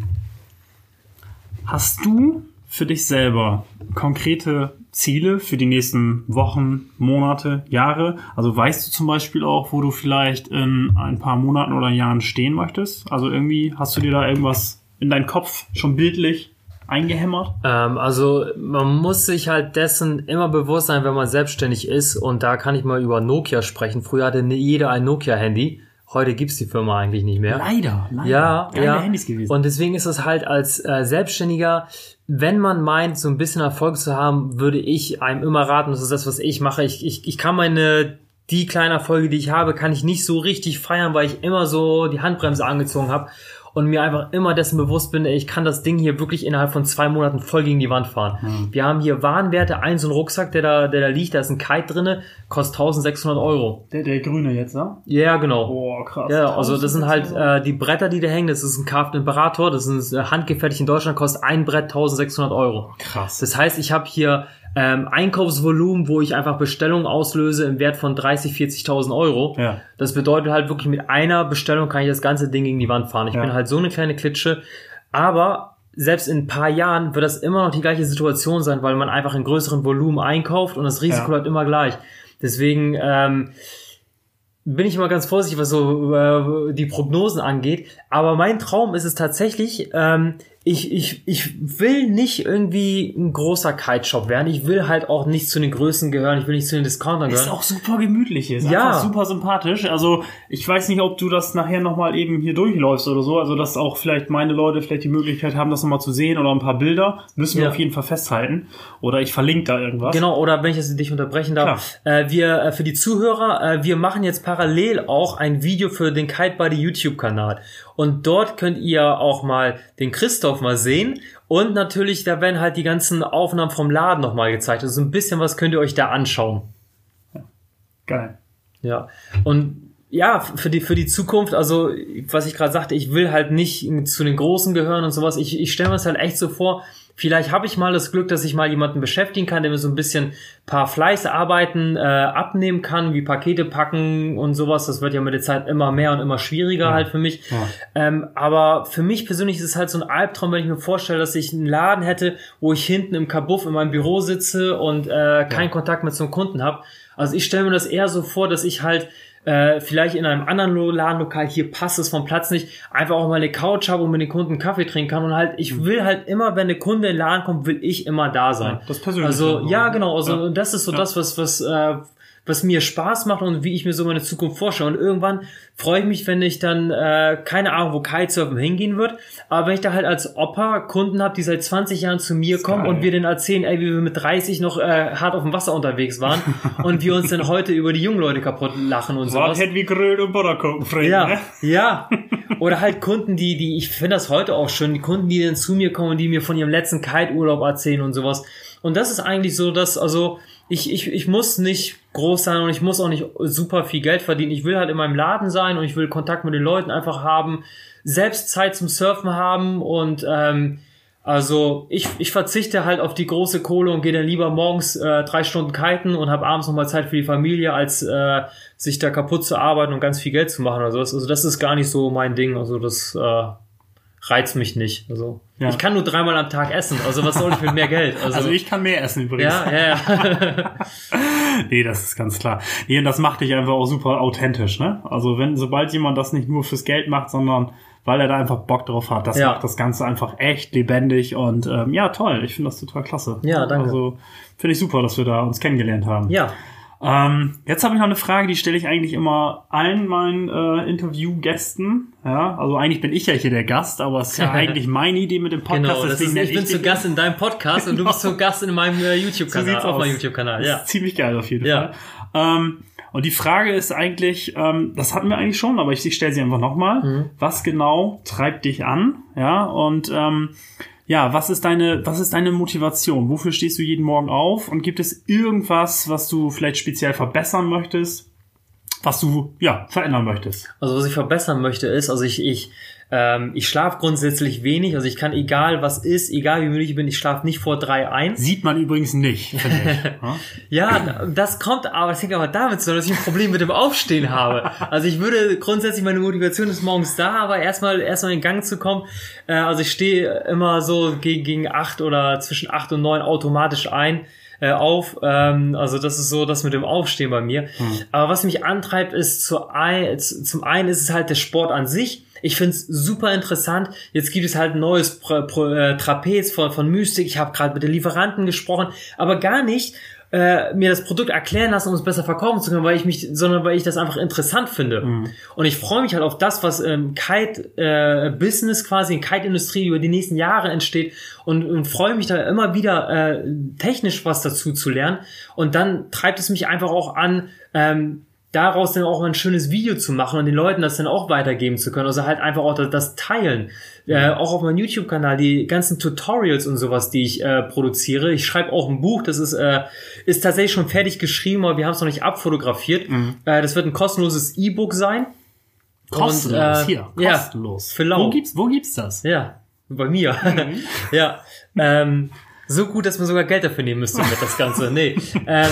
hast du für dich selber konkrete Ziele für die nächsten Wochen, Monate, Jahre? Also weißt du zum Beispiel auch, wo du vielleicht in ein paar Monaten oder Jahren stehen möchtest? Also irgendwie hast du dir da irgendwas in deinen Kopf schon bildlich eingehämmert? Ähm, also man muss sich halt dessen immer bewusst sein, wenn man selbstständig ist. Und da kann ich mal über Nokia sprechen. Früher hatte jeder ein Nokia-Handy. Heute gibt's die Firma eigentlich nicht mehr. Leider, leider. Ja, Geile ja. Handys gewesen. Und deswegen ist es halt als äh, Selbstständiger, wenn man meint, so ein bisschen Erfolg zu haben, würde ich einem immer raten, das ist das, was ich mache. Ich, ich, ich kann meine, die kleinen Erfolge, die ich habe, kann ich nicht so richtig feiern, weil ich immer so die Handbremse angezogen habe und mir einfach immer dessen bewusst bin, ey, ich kann das Ding hier wirklich innerhalb von zwei Monaten voll gegen die Wand fahren. Wir haben hier Warenwerte, ein so ein Rucksack, der da, der da liegt, da ist ein Kite drinne, kostet 1600 Euro. der, der Grüne jetzt, ne? Ja, genau. Boah, krass. Ja, also das sind halt äh, die Bretter, die da hängen. Das ist ein Carved Imperator. Das ist äh, handgefertigt in Deutschland, kostet ein Brett 1600 Euro. krass. Das heißt, ich habe hier ähm, Einkaufsvolumen, wo ich einfach Bestellungen auslöse im Wert von 30, 40.000 Euro. Ja. Das bedeutet halt wirklich, mit einer Bestellung kann ich das ganze Ding gegen die Wand fahren. Ich Ja. bin halt so eine kleine Klitsche. Aber selbst in ein paar Jahren wird das immer noch die gleiche Situation sein, weil man einfach in größeren Volumen einkauft und das Risiko Ja. bleibt immer gleich. Deswegen ähm, bin ich immer ganz vorsichtig, was so äh, die Prognosen angeht. Aber mein Traum ist es tatsächlich, ähm, ich, ich, ich will nicht irgendwie ein großer Kite-Shop werden. Ich will halt auch nicht zu den Größen gehören. Ich will nicht zu den Discountern Ist gehören. auch super gemütlich hier. Ist Ja. einfach super sympathisch. Also ich weiß nicht, ob du das nachher nochmal eben hier durchläufst oder so. Also dass auch vielleicht meine Leute vielleicht die Möglichkeit haben, das nochmal zu sehen oder ein paar Bilder. Müssen wir Ja. auf jeden Fall festhalten. Oder ich verlinke da irgendwas. Genau, oder wenn ich jetzt dich unterbrechen darf, äh, wir äh, für die Zuhörer, äh, wir machen jetzt parallel auch ein Video für den Kite Buddy YouTube-Kanal. Und dort könnt ihr auch mal den Christoph mal sehen. Und natürlich, da werden halt die ganzen Aufnahmen vom Laden nochmal gezeigt. Also ein bisschen was könnt ihr euch da anschauen. Geil. Ja. Und ja, für die, für die Zukunft, also was ich gerade sagte, ich will halt nicht zu den Großen gehören und sowas. Ich, ich stelle mir das halt echt so vor, vielleicht habe ich mal das Glück, dass ich mal jemanden beschäftigen kann, der mir so ein bisschen paar Fleißarbeiten äh, abnehmen kann, wie Pakete packen und sowas. Das wird ja mit der Zeit immer mehr und immer schwieriger Ja. halt für mich. Ja. Ähm, aber für mich persönlich ist es halt so ein Albtraum, wenn ich mir vorstelle, dass ich einen Laden hätte, wo ich hinten im Kabuff in meinem Büro sitze und äh, keinen Kontakt mehr zum Kunden habe. Also ich stelle mir das eher so vor, dass ich halt äh, vielleicht in einem anderen Lo- Ladenlokal, hier passt es vom Platz nicht, einfach auch mal eine Couch habe und mit den Kunden einen Kaffee trinken kann und halt, ich will halt immer, wenn der Kunde in den Laden kommt, will ich immer da sein. Ja, das Persönliche Also, ja, genau, also Ja. und das ist so Ja. das, was, was, äh, was mir Spaß macht und wie ich mir so meine Zukunft vorstelle. Und irgendwann freue ich mich, wenn ich dann, äh, keine Ahnung, wo Kitesurfen hingehen wird, aber wenn ich da halt als Opa Kunden habe, die seit 20 Jahren zu mir kommen geil. und wir denen erzählen, ey, wie wir mit 30 noch äh, hart auf dem Wasser unterwegs waren und wir uns dann heute über die jungen Leute kaputt lachen und Was sowas. hätte wie Grill und Butterkuchen Ja, ne? ja. Oder halt Kunden, die, die, ich finde das heute auch schön, die Kunden, die dann zu mir kommen und die mir von ihrem letzten Kite-Urlaub erzählen und sowas. Und das ist eigentlich so, dass, also, ich, ich, ich muss nicht groß sein und ich muss auch nicht super viel Geld verdienen. Ich will halt in meinem Laden sein und ich will Kontakt mit den Leuten einfach haben, selbst Zeit zum Surfen haben und ähm, also ich, ich verzichte halt auf die große Kohle und gehe dann lieber morgens äh, drei Stunden kiten und habe abends nochmal Zeit für die Familie, als äh, sich da kaputt zu arbeiten und ganz viel Geld zu machen oder sowas. Also das ist gar nicht so mein Ding. Also das äh, reizt mich nicht. Also Ja. ich kann nur dreimal am Tag essen. Also was soll ich mit mehr Geld? Also, Also ich kann mehr essen übrigens. ja, ja, ja. Nee, das ist ganz klar. Nee, und das macht dich einfach auch super authentisch, ne? Also wenn, sobald jemand das nicht nur fürs Geld macht, sondern weil er da einfach Bock drauf hat, das Ja. macht das Ganze einfach echt lebendig und ähm, ja, toll. Ich finde das total klasse. Ja, danke. Also finde ich super, dass wir da uns kennengelernt haben. ja. Ähm, jetzt habe ich noch eine Frage, die stelle ich eigentlich immer allen meinen äh, Interviewgästen. Ja, also eigentlich bin ich ja hier der Gast, aber es ist ja eigentlich meine Idee mit dem Podcast. Genau, deswegen ist, nenne ich bin zu Gast in deinem Podcast und du bist zu Gast in meinem äh, So YouTube-Kanal, sieht's auf meinem YouTube-Kanal, Das ja. ist ziemlich geil auf jeden Ja. Fall. Ähm, und die Frage ist eigentlich, ähm, das hatten wir eigentlich schon, aber ich, ich stelle sie einfach nochmal. Mhm. Was genau treibt dich an? Ja, und ähm, ja, was ist deine, was ist deine Motivation? Wofür stehst du jeden Morgen auf? Und gibt es irgendwas, was du vielleicht speziell verbessern möchtest? Was du, ja, verändern möchtest? Also was ich verbessern möchte ist, also ich, ich, ähm, ich schlafe grundsätzlich wenig, also ich kann egal was ist, egal wie müde ich bin, ich schlafe nicht vor drei ein. Sieht man übrigens nicht, ich. Ja? Ja, das kommt aber, das hängt aber damit zusammen, dass ich ein Problem mit dem Aufstehen habe. Also ich würde grundsätzlich, meine Motivation ist morgens da, aber erstmal erstmal in Gang zu kommen. Äh, also ich stehe immer so gegen, gegen acht oder zwischen acht und neun automatisch ein äh, auf. Ähm, also das ist so das mit dem Aufstehen bei mir. Aber was mich antreibt, ist zu ein, zum einen ist es halt der Sport an sich. Ich find's super interessant. Jetzt gibt es halt ein neues Pro, Pro, äh, Trapez von, von Mystic. Ich habe gerade mit den Lieferanten gesprochen, aber gar nicht äh, mir das Produkt erklären lassen, um es besser verkaufen zu können, weil ich mich, sondern weil ich das einfach interessant finde. Und ich freue mich halt auf das, was ähm, Kite äh, Business quasi in Kite Industrie über die nächsten Jahre entsteht und, und freue mich da immer wieder äh, technisch was dazu zu lernen. Und dann treibt es mich einfach auch an, ähm, daraus dann auch mal ein schönes Video zu machen und den Leuten das dann auch weitergeben zu können. Also halt einfach auch das, das Teilen. Äh, auch auf meinem YouTube-Kanal, die ganzen Tutorials und sowas, die ich äh, produziere. Ich schreibe auch ein Buch, das ist, äh, ist tatsächlich schon fertig geschrieben, aber wir haben es noch nicht abfotografiert. Äh, das wird ein kostenloses E-Book sein. Kostenlos, Und, äh, hier, ja, kostenlos. für lau. wo gibt's, wo gibt's das? Ja, bei mir. ja. Ähm, so gut, dass man sogar Geld dafür nehmen müsste mit das Ganze. Nee. Ähm,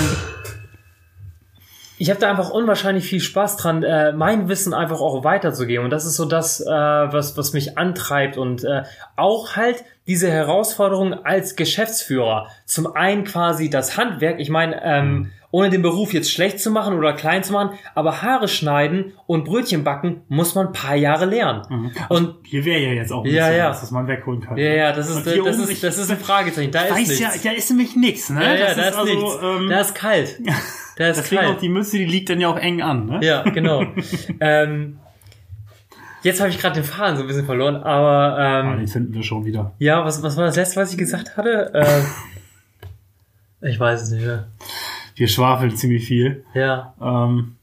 ich habe da einfach unwahrscheinlich viel Spaß dran, äh, mein Wissen einfach auch weiterzugeben. Und das ist so das, äh, was, was mich antreibt. Und äh, auch halt diese Herausforderung als Geschäftsführer. Zum einen quasi das Handwerk. Ich meine, ähm, ohne den Beruf jetzt schlecht zu machen oder klein zu machen, aber Haare schneiden und Brötchen backen muss man ein paar Jahre lernen. Und Hier wäre ja jetzt auch ein Ja, bisschen ja. was, was man wegholen kann. ja, ja, das ist, das oben, ist, das ist ein Fragezeichen. Da ist nichts. ja, da ist nämlich nichts, ne? ja, ja, Das da ist, also, nichts. ähm, da ist kalt. Da ist deswegen auch kalt. die Mütze, die liegt dann ja auch eng an, ne? Ja, genau. ähm, jetzt habe ich gerade den Faden so ein bisschen verloren, aber Ah, ähm, den finden wir schon wieder. ja, was, was war das letzte, was ich gesagt hatte? Ähm, ich weiß es nicht mehr. Wir schwafeln ziemlich viel. Ja, Ähm,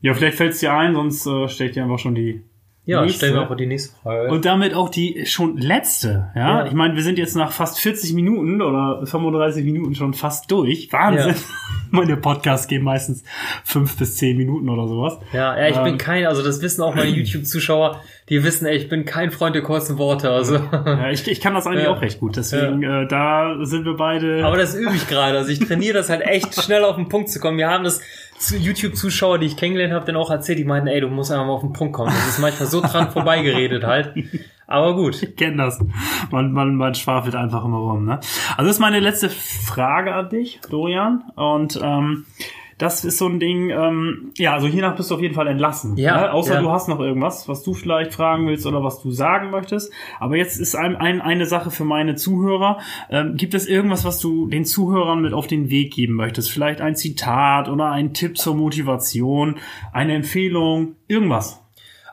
ja, vielleicht fällt es dir ein, sonst äh, stell ich dir einfach schon die ja, Nächste. stellen wir einfach die nächste Frage. Und damit auch die schon letzte, ja. Ja. Ich meine, wir sind jetzt nach fast 40 Minuten oder 35 Minuten schon fast durch. Wahnsinn. Ja. Meine Podcasts gehen meistens fünf bis zehn Minuten oder sowas. ja, ja, ich bin ähm, kein, also das wissen auch meine YouTube-Zuschauer, die wissen, ey, ich bin kein Freund der kurzen Worte, also. Ja, ich, ich kann das eigentlich Ja. auch recht gut. Deswegen, äh, da sind wir beide. Aber das übe ich gerade. Also ich trainiere das halt echt schnell auf den Punkt zu kommen. Wir haben das zu YouTube-Zuschauer, die ich kennengelernt habe, dann auch erzählt, die meinten, ey, du musst einfach mal auf den Punkt kommen. Das ist manchmal so dran vorbeigeredet halt. Aber gut. Ich kenne das. Man, man, man schwafelt einfach immer rum. Ne? Also das ist meine letzte Frage an dich, Dorian. Und ähm, das ist so ein Ding, ähm, ja, also hiernach bist du auf jeden Fall entlassen. Ja, ne? Außer ja. du hast noch irgendwas, was du vielleicht fragen willst oder was du sagen möchtest. Aber jetzt ist ein, ein, eine Sache für meine Zuhörer. Ähm, gibt es irgendwas, was du den Zuhörern mit auf den Weg geben möchtest? Vielleicht ein Zitat oder ein Tipp zur Motivation, eine Empfehlung, irgendwas.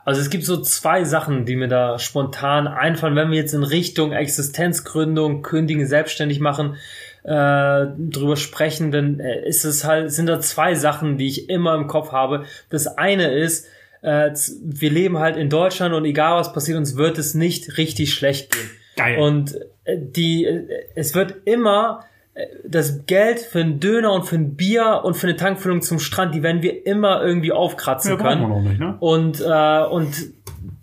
Also es gibt so zwei Sachen, die mir da spontan einfallen, wenn wir jetzt in Richtung Existenzgründung, Kündigen, selbstständig machen, äh, drüber sprechen, dann äh, ist es halt, sind da zwei Sachen, die ich immer im Kopf habe. Das eine ist, äh, wir leben halt in Deutschland und egal was passiert, uns wird es nicht richtig schlecht gehen. Geil. Und äh, die, äh, es wird immer das Geld für einen Döner und für ein Bier und für eine Tankfüllung zum Strand, die werden wir immer irgendwie aufkratzen Ja, brauchen wir können. noch nicht, ne? Und, äh, und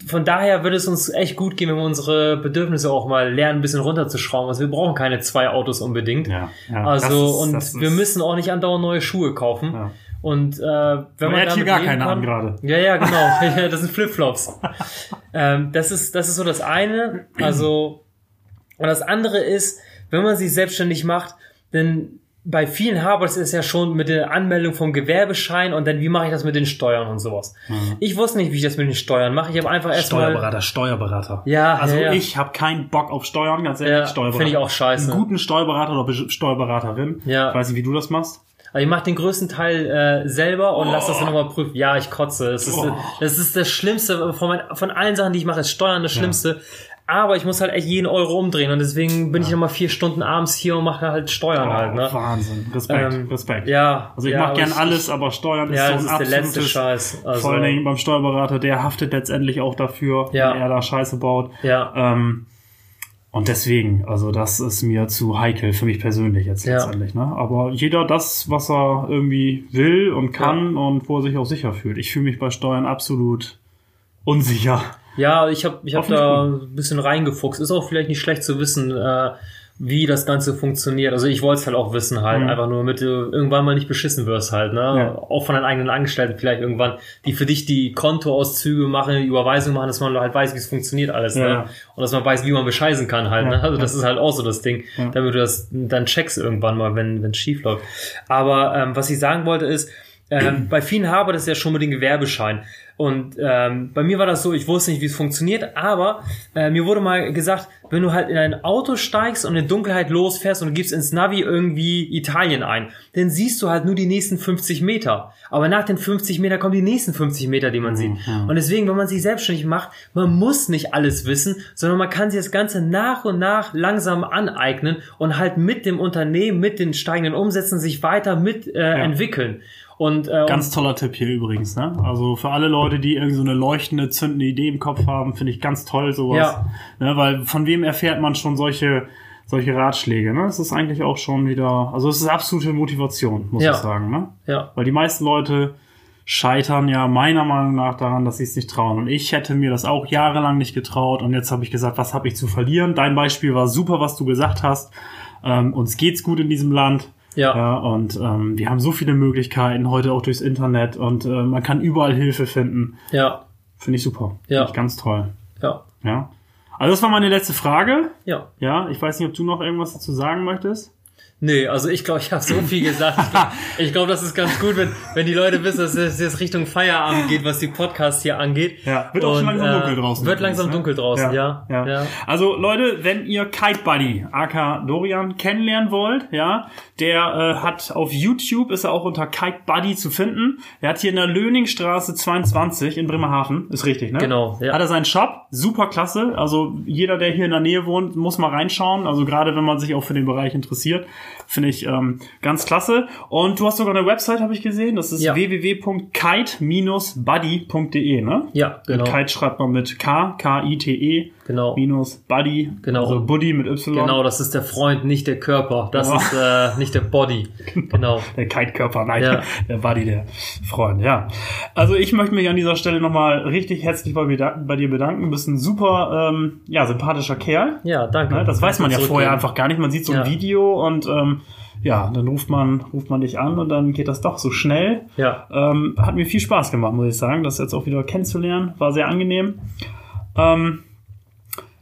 von daher würde es uns echt gut gehen, wenn wir unsere Bedürfnisse auch mal lernen, ein bisschen runterzuschrauben. Also wir brauchen keine zwei Autos unbedingt. Ja, ja. Also ist- und ist- wir müssen auch nicht andauernd neue Schuhe kaufen. Ja. Und äh, wenn man er hat hier gar keine kann, an gerade. Ja, ja, genau. das sind Flipflops. ähm, das ist das ist so das eine. Also und das andere ist, wenn man sich selbstständig macht, dann bei vielen Habers ist es ja schon mit der Anmeldung vom Gewerbeschein und dann wie mache ich das mit den Steuern und sowas. Ich wusste nicht, wie ich das mit den Steuern mache. Ich habe einfach erstmal Steuerberater, Steuerberater. Ja, also ja, ja. ich habe keinen Bock auf Steuern, ganz ehrlich. Ja, Steuerberater. finde ich auch scheiße. Einen guten Steuerberater oder Be- Steuerberaterin. Ja. Ich weiß nicht, wie du das machst. Also ich mache den größten Teil äh, selber und lass das dann nochmal prüfen. Ja, ich kotze. Das ist, Oh. das ist das Schlimmste von, mein, von allen Sachen, die ich mache, ist Steuern das Schlimmste. Aber ich muss halt echt jeden Euro umdrehen und deswegen bin ich nochmal vier Stunden abends hier und mache halt Steuern halt. Ne? Oh, Wahnsinn. Respekt, Ähm, Respekt. Ja. Also ich ja, mache gern ich- alles, aber Steuern Ja, ist so ein ist der letzte Scheiß. Also, Vor allen Dingen beim Steuerberater, der haftet letztendlich auch dafür, Ja. wenn er da Scheiße baut. Ja. Ähm, und deswegen, also das ist mir zu heikel für mich persönlich jetzt Ja. letztendlich. Ne? Aber jeder das, was er irgendwie will und kann und wo er sich auch sicher fühlt. Ich fühle mich bei Steuern absolut unsicher. Ja, ich habe ich hab da ein bisschen reingefuchst. Ist auch vielleicht nicht schlecht zu wissen, äh, wie das Ganze funktioniert. Also ich wollte es halt auch wissen halt, Mhm. einfach nur, damit du irgendwann mal nicht beschissen wirst halt, ne? Ja. Auch von deinen eigenen Angestellten vielleicht irgendwann, die für dich die Kontoauszüge machen, die Überweisung machen, dass man halt weiß, wie es funktioniert alles, Ja. ne? Und dass man weiß, wie man bescheißen kann halt, Ja, ne? Also das ist halt auch so das Ding, damit du das dann checkst irgendwann mal, wenn es schief läuft. Aber ähm, was ich sagen wollte ist, ähm, bei vielen habe das ja schon mit dem Gewerbeschein. Und ähm, bei mir war das so, ich wusste nicht, wie es funktioniert, aber äh, mir wurde mal gesagt, wenn du halt in ein Auto steigst und in Dunkelheit losfährst und gibst ins Navi irgendwie Italien ein, dann siehst du halt nur die nächsten 50 Meter. Aber nach den 50 Meter kommen die nächsten 50 Meter, die man sieht. Und deswegen, wenn man sich selbstständig macht, man muss nicht alles wissen, sondern man kann sich das Ganze nach und nach langsam aneignen und halt mit dem Unternehmen, mit den steigenden Umsätzen sich weiter mit äh, entwickeln. Und, äh, Ganz toller Tipp hier übrigens. Ne? Also für alle Leute, die irgendwie so eine leuchtende, zündende Idee im Kopf haben, finde ich ganz toll sowas. Ja. Ne? Weil von wem erfährt man schon solche solche Ratschläge? Ne? Es ist eigentlich auch schon wieder, also es ist absolute Motivation, muss Ja. ich sagen. Ne? ja, Weil die meisten Leute scheitern ja meiner Meinung nach daran, dass sie es nicht trauen. Und ich hätte mir das auch jahrelang nicht getraut. Und jetzt habe ich gesagt, was habe ich zu verlieren? Dein Beispiel war super, was du gesagt hast. Ähm, uns geht's gut in diesem Land. Ja. ja und ähm, wir haben so viele Möglichkeiten heute auch durchs Internet und äh, man kann überall Hilfe finden. ja, Finde ich super. Ja. Finde ich ganz toll. ja, Ja. Also das war meine letzte Frage. ja. Ja, ich weiß nicht, ob du noch irgendwas dazu sagen möchtest. Nee, also ich glaube, ich habe so viel gesagt. Ich glaube, glaub, das ist ganz gut, wenn, wenn die Leute wissen, dass es jetzt Richtung Feierabend geht, was die Podcasts hier angeht. Ja, wird auch schon langsam äh, dunkel draußen. Wird langsam ne? dunkel draußen, ja. ja. ja. Also Leute, wenn ihr Kite Buddy, aka Dorian, kennenlernen wollt, ja, der äh, hat auf YouTube, ist er auch unter Kite Buddy zu finden. Er hat hier in der Löningstraße 22 in Bremerhaven, ist richtig, ne? Genau, ja. Hat er seinen Shop, super klasse. Also jeder, der hier in der Nähe wohnt, muss mal reinschauen. Also gerade wenn man sich auch für den Bereich interessiert, finde ich ähm, ganz klasse. Und du hast sogar eine Website, habe ich gesehen. Das ist Ja. www.kite-buddy.de, ne? Ja, genau. Mit Kite schreibt man mit K, K-I-T-E, Genau. minus Buddy, Genau. also Buddy mit Y. Genau, das ist der Freund, nicht der Körper. Das Ja. ist äh, nicht der Body. Genau. Der Kite-Körper, nein, Ja. der Buddy, der Freund, ja. Also ich möchte mich an dieser Stelle nochmal richtig herzlich bei, bei dir bedanken. Du bist ein super, ähm, ja, sympathischer Kerl. Ja, danke. Ne? Das weiß man ja vorher einfach gar nicht. Man sieht so ein Ja. Video und ähm, ja, dann ruft man, ruft man dich an und dann geht das doch so schnell. Ja, Ähm, hat mir viel Spaß gemacht, muss ich sagen, das jetzt auch wieder kennenzulernen. War sehr angenehm. Ähm,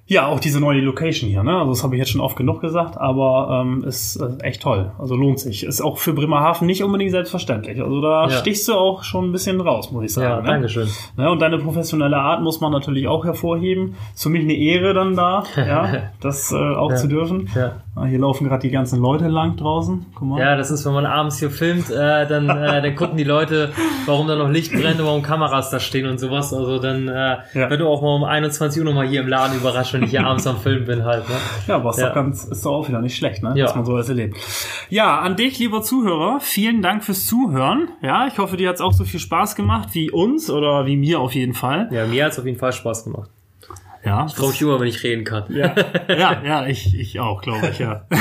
ja, auch diese neue Location hier, ne? Also das habe ich jetzt schon oft genug gesagt, aber ähm, ist äh, echt toll. Also lohnt sich. Ist auch für Bremerhaven nicht unbedingt selbstverständlich. Also da Ja. stichst du auch schon ein bisschen raus, muss ich sagen. ja, ne? danke schön. Ne, und deine professionelle Art muss man natürlich auch hervorheben. Ist für mich eine Ehre dann da, ja, das äh, auch Ja. zu dürfen. Ja. Ah, Hier laufen gerade die ganzen Leute lang draußen. Guck mal. Ja, das ist, wenn man abends hier filmt, äh, dann, äh, dann gucken die Leute, warum da noch Licht brennt und warum Kameras da stehen und sowas. Also dann äh, Ja. wird du auch mal um 21 Uhr nochmal hier im Laden überrascht, wenn ich hier abends am Filmen bin halt. Ne? Ja, aber ist, Ja. Doch ganz, ist doch auch wieder nicht schlecht, ne? Ja. Dass man sowas erlebt. Ja, an dich, lieber Zuhörer, vielen Dank fürs Zuhören. Ja, ich hoffe, dir hat's auch so viel Spaß gemacht wie uns oder wie mir auf jeden Fall. Ja, mir hat's auf jeden Fall Spaß gemacht. Ja, Ich freue mich immer, wenn ich reden kann. ja, ja, ja ich, ich auch, glaube ich, ja.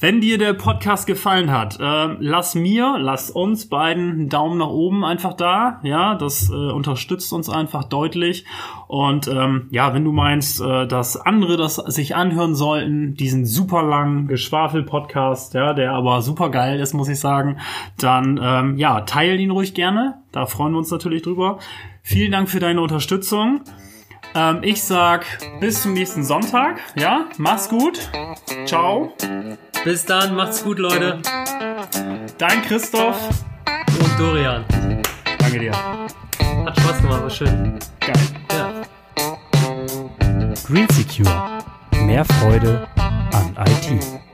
Wenn dir der Podcast gefallen hat, äh, lass mir, lass uns beiden einen Daumen nach oben einfach da. Ja, das äh, unterstützt uns einfach deutlich. Und ähm, ja, wenn du meinst, äh, dass andere das sich anhören sollten, diesen super langen Geschwafel-Podcast, ja, der aber super geil ist, muss ich sagen, dann ähm, ja, teil ihn ruhig gerne. Da freuen wir uns natürlich drüber. Vielen Dank für deine Unterstützung. Ähm, ich sag bis zum nächsten Sonntag. Ja, mach's gut. Ciao. Bis dann, macht's gut, Leute. Dein Christoph. Und Dorian. Danke dir. Hat Spaß gemacht, war schön. Geil. Ja. Green Secure. Mehr Freude an IT.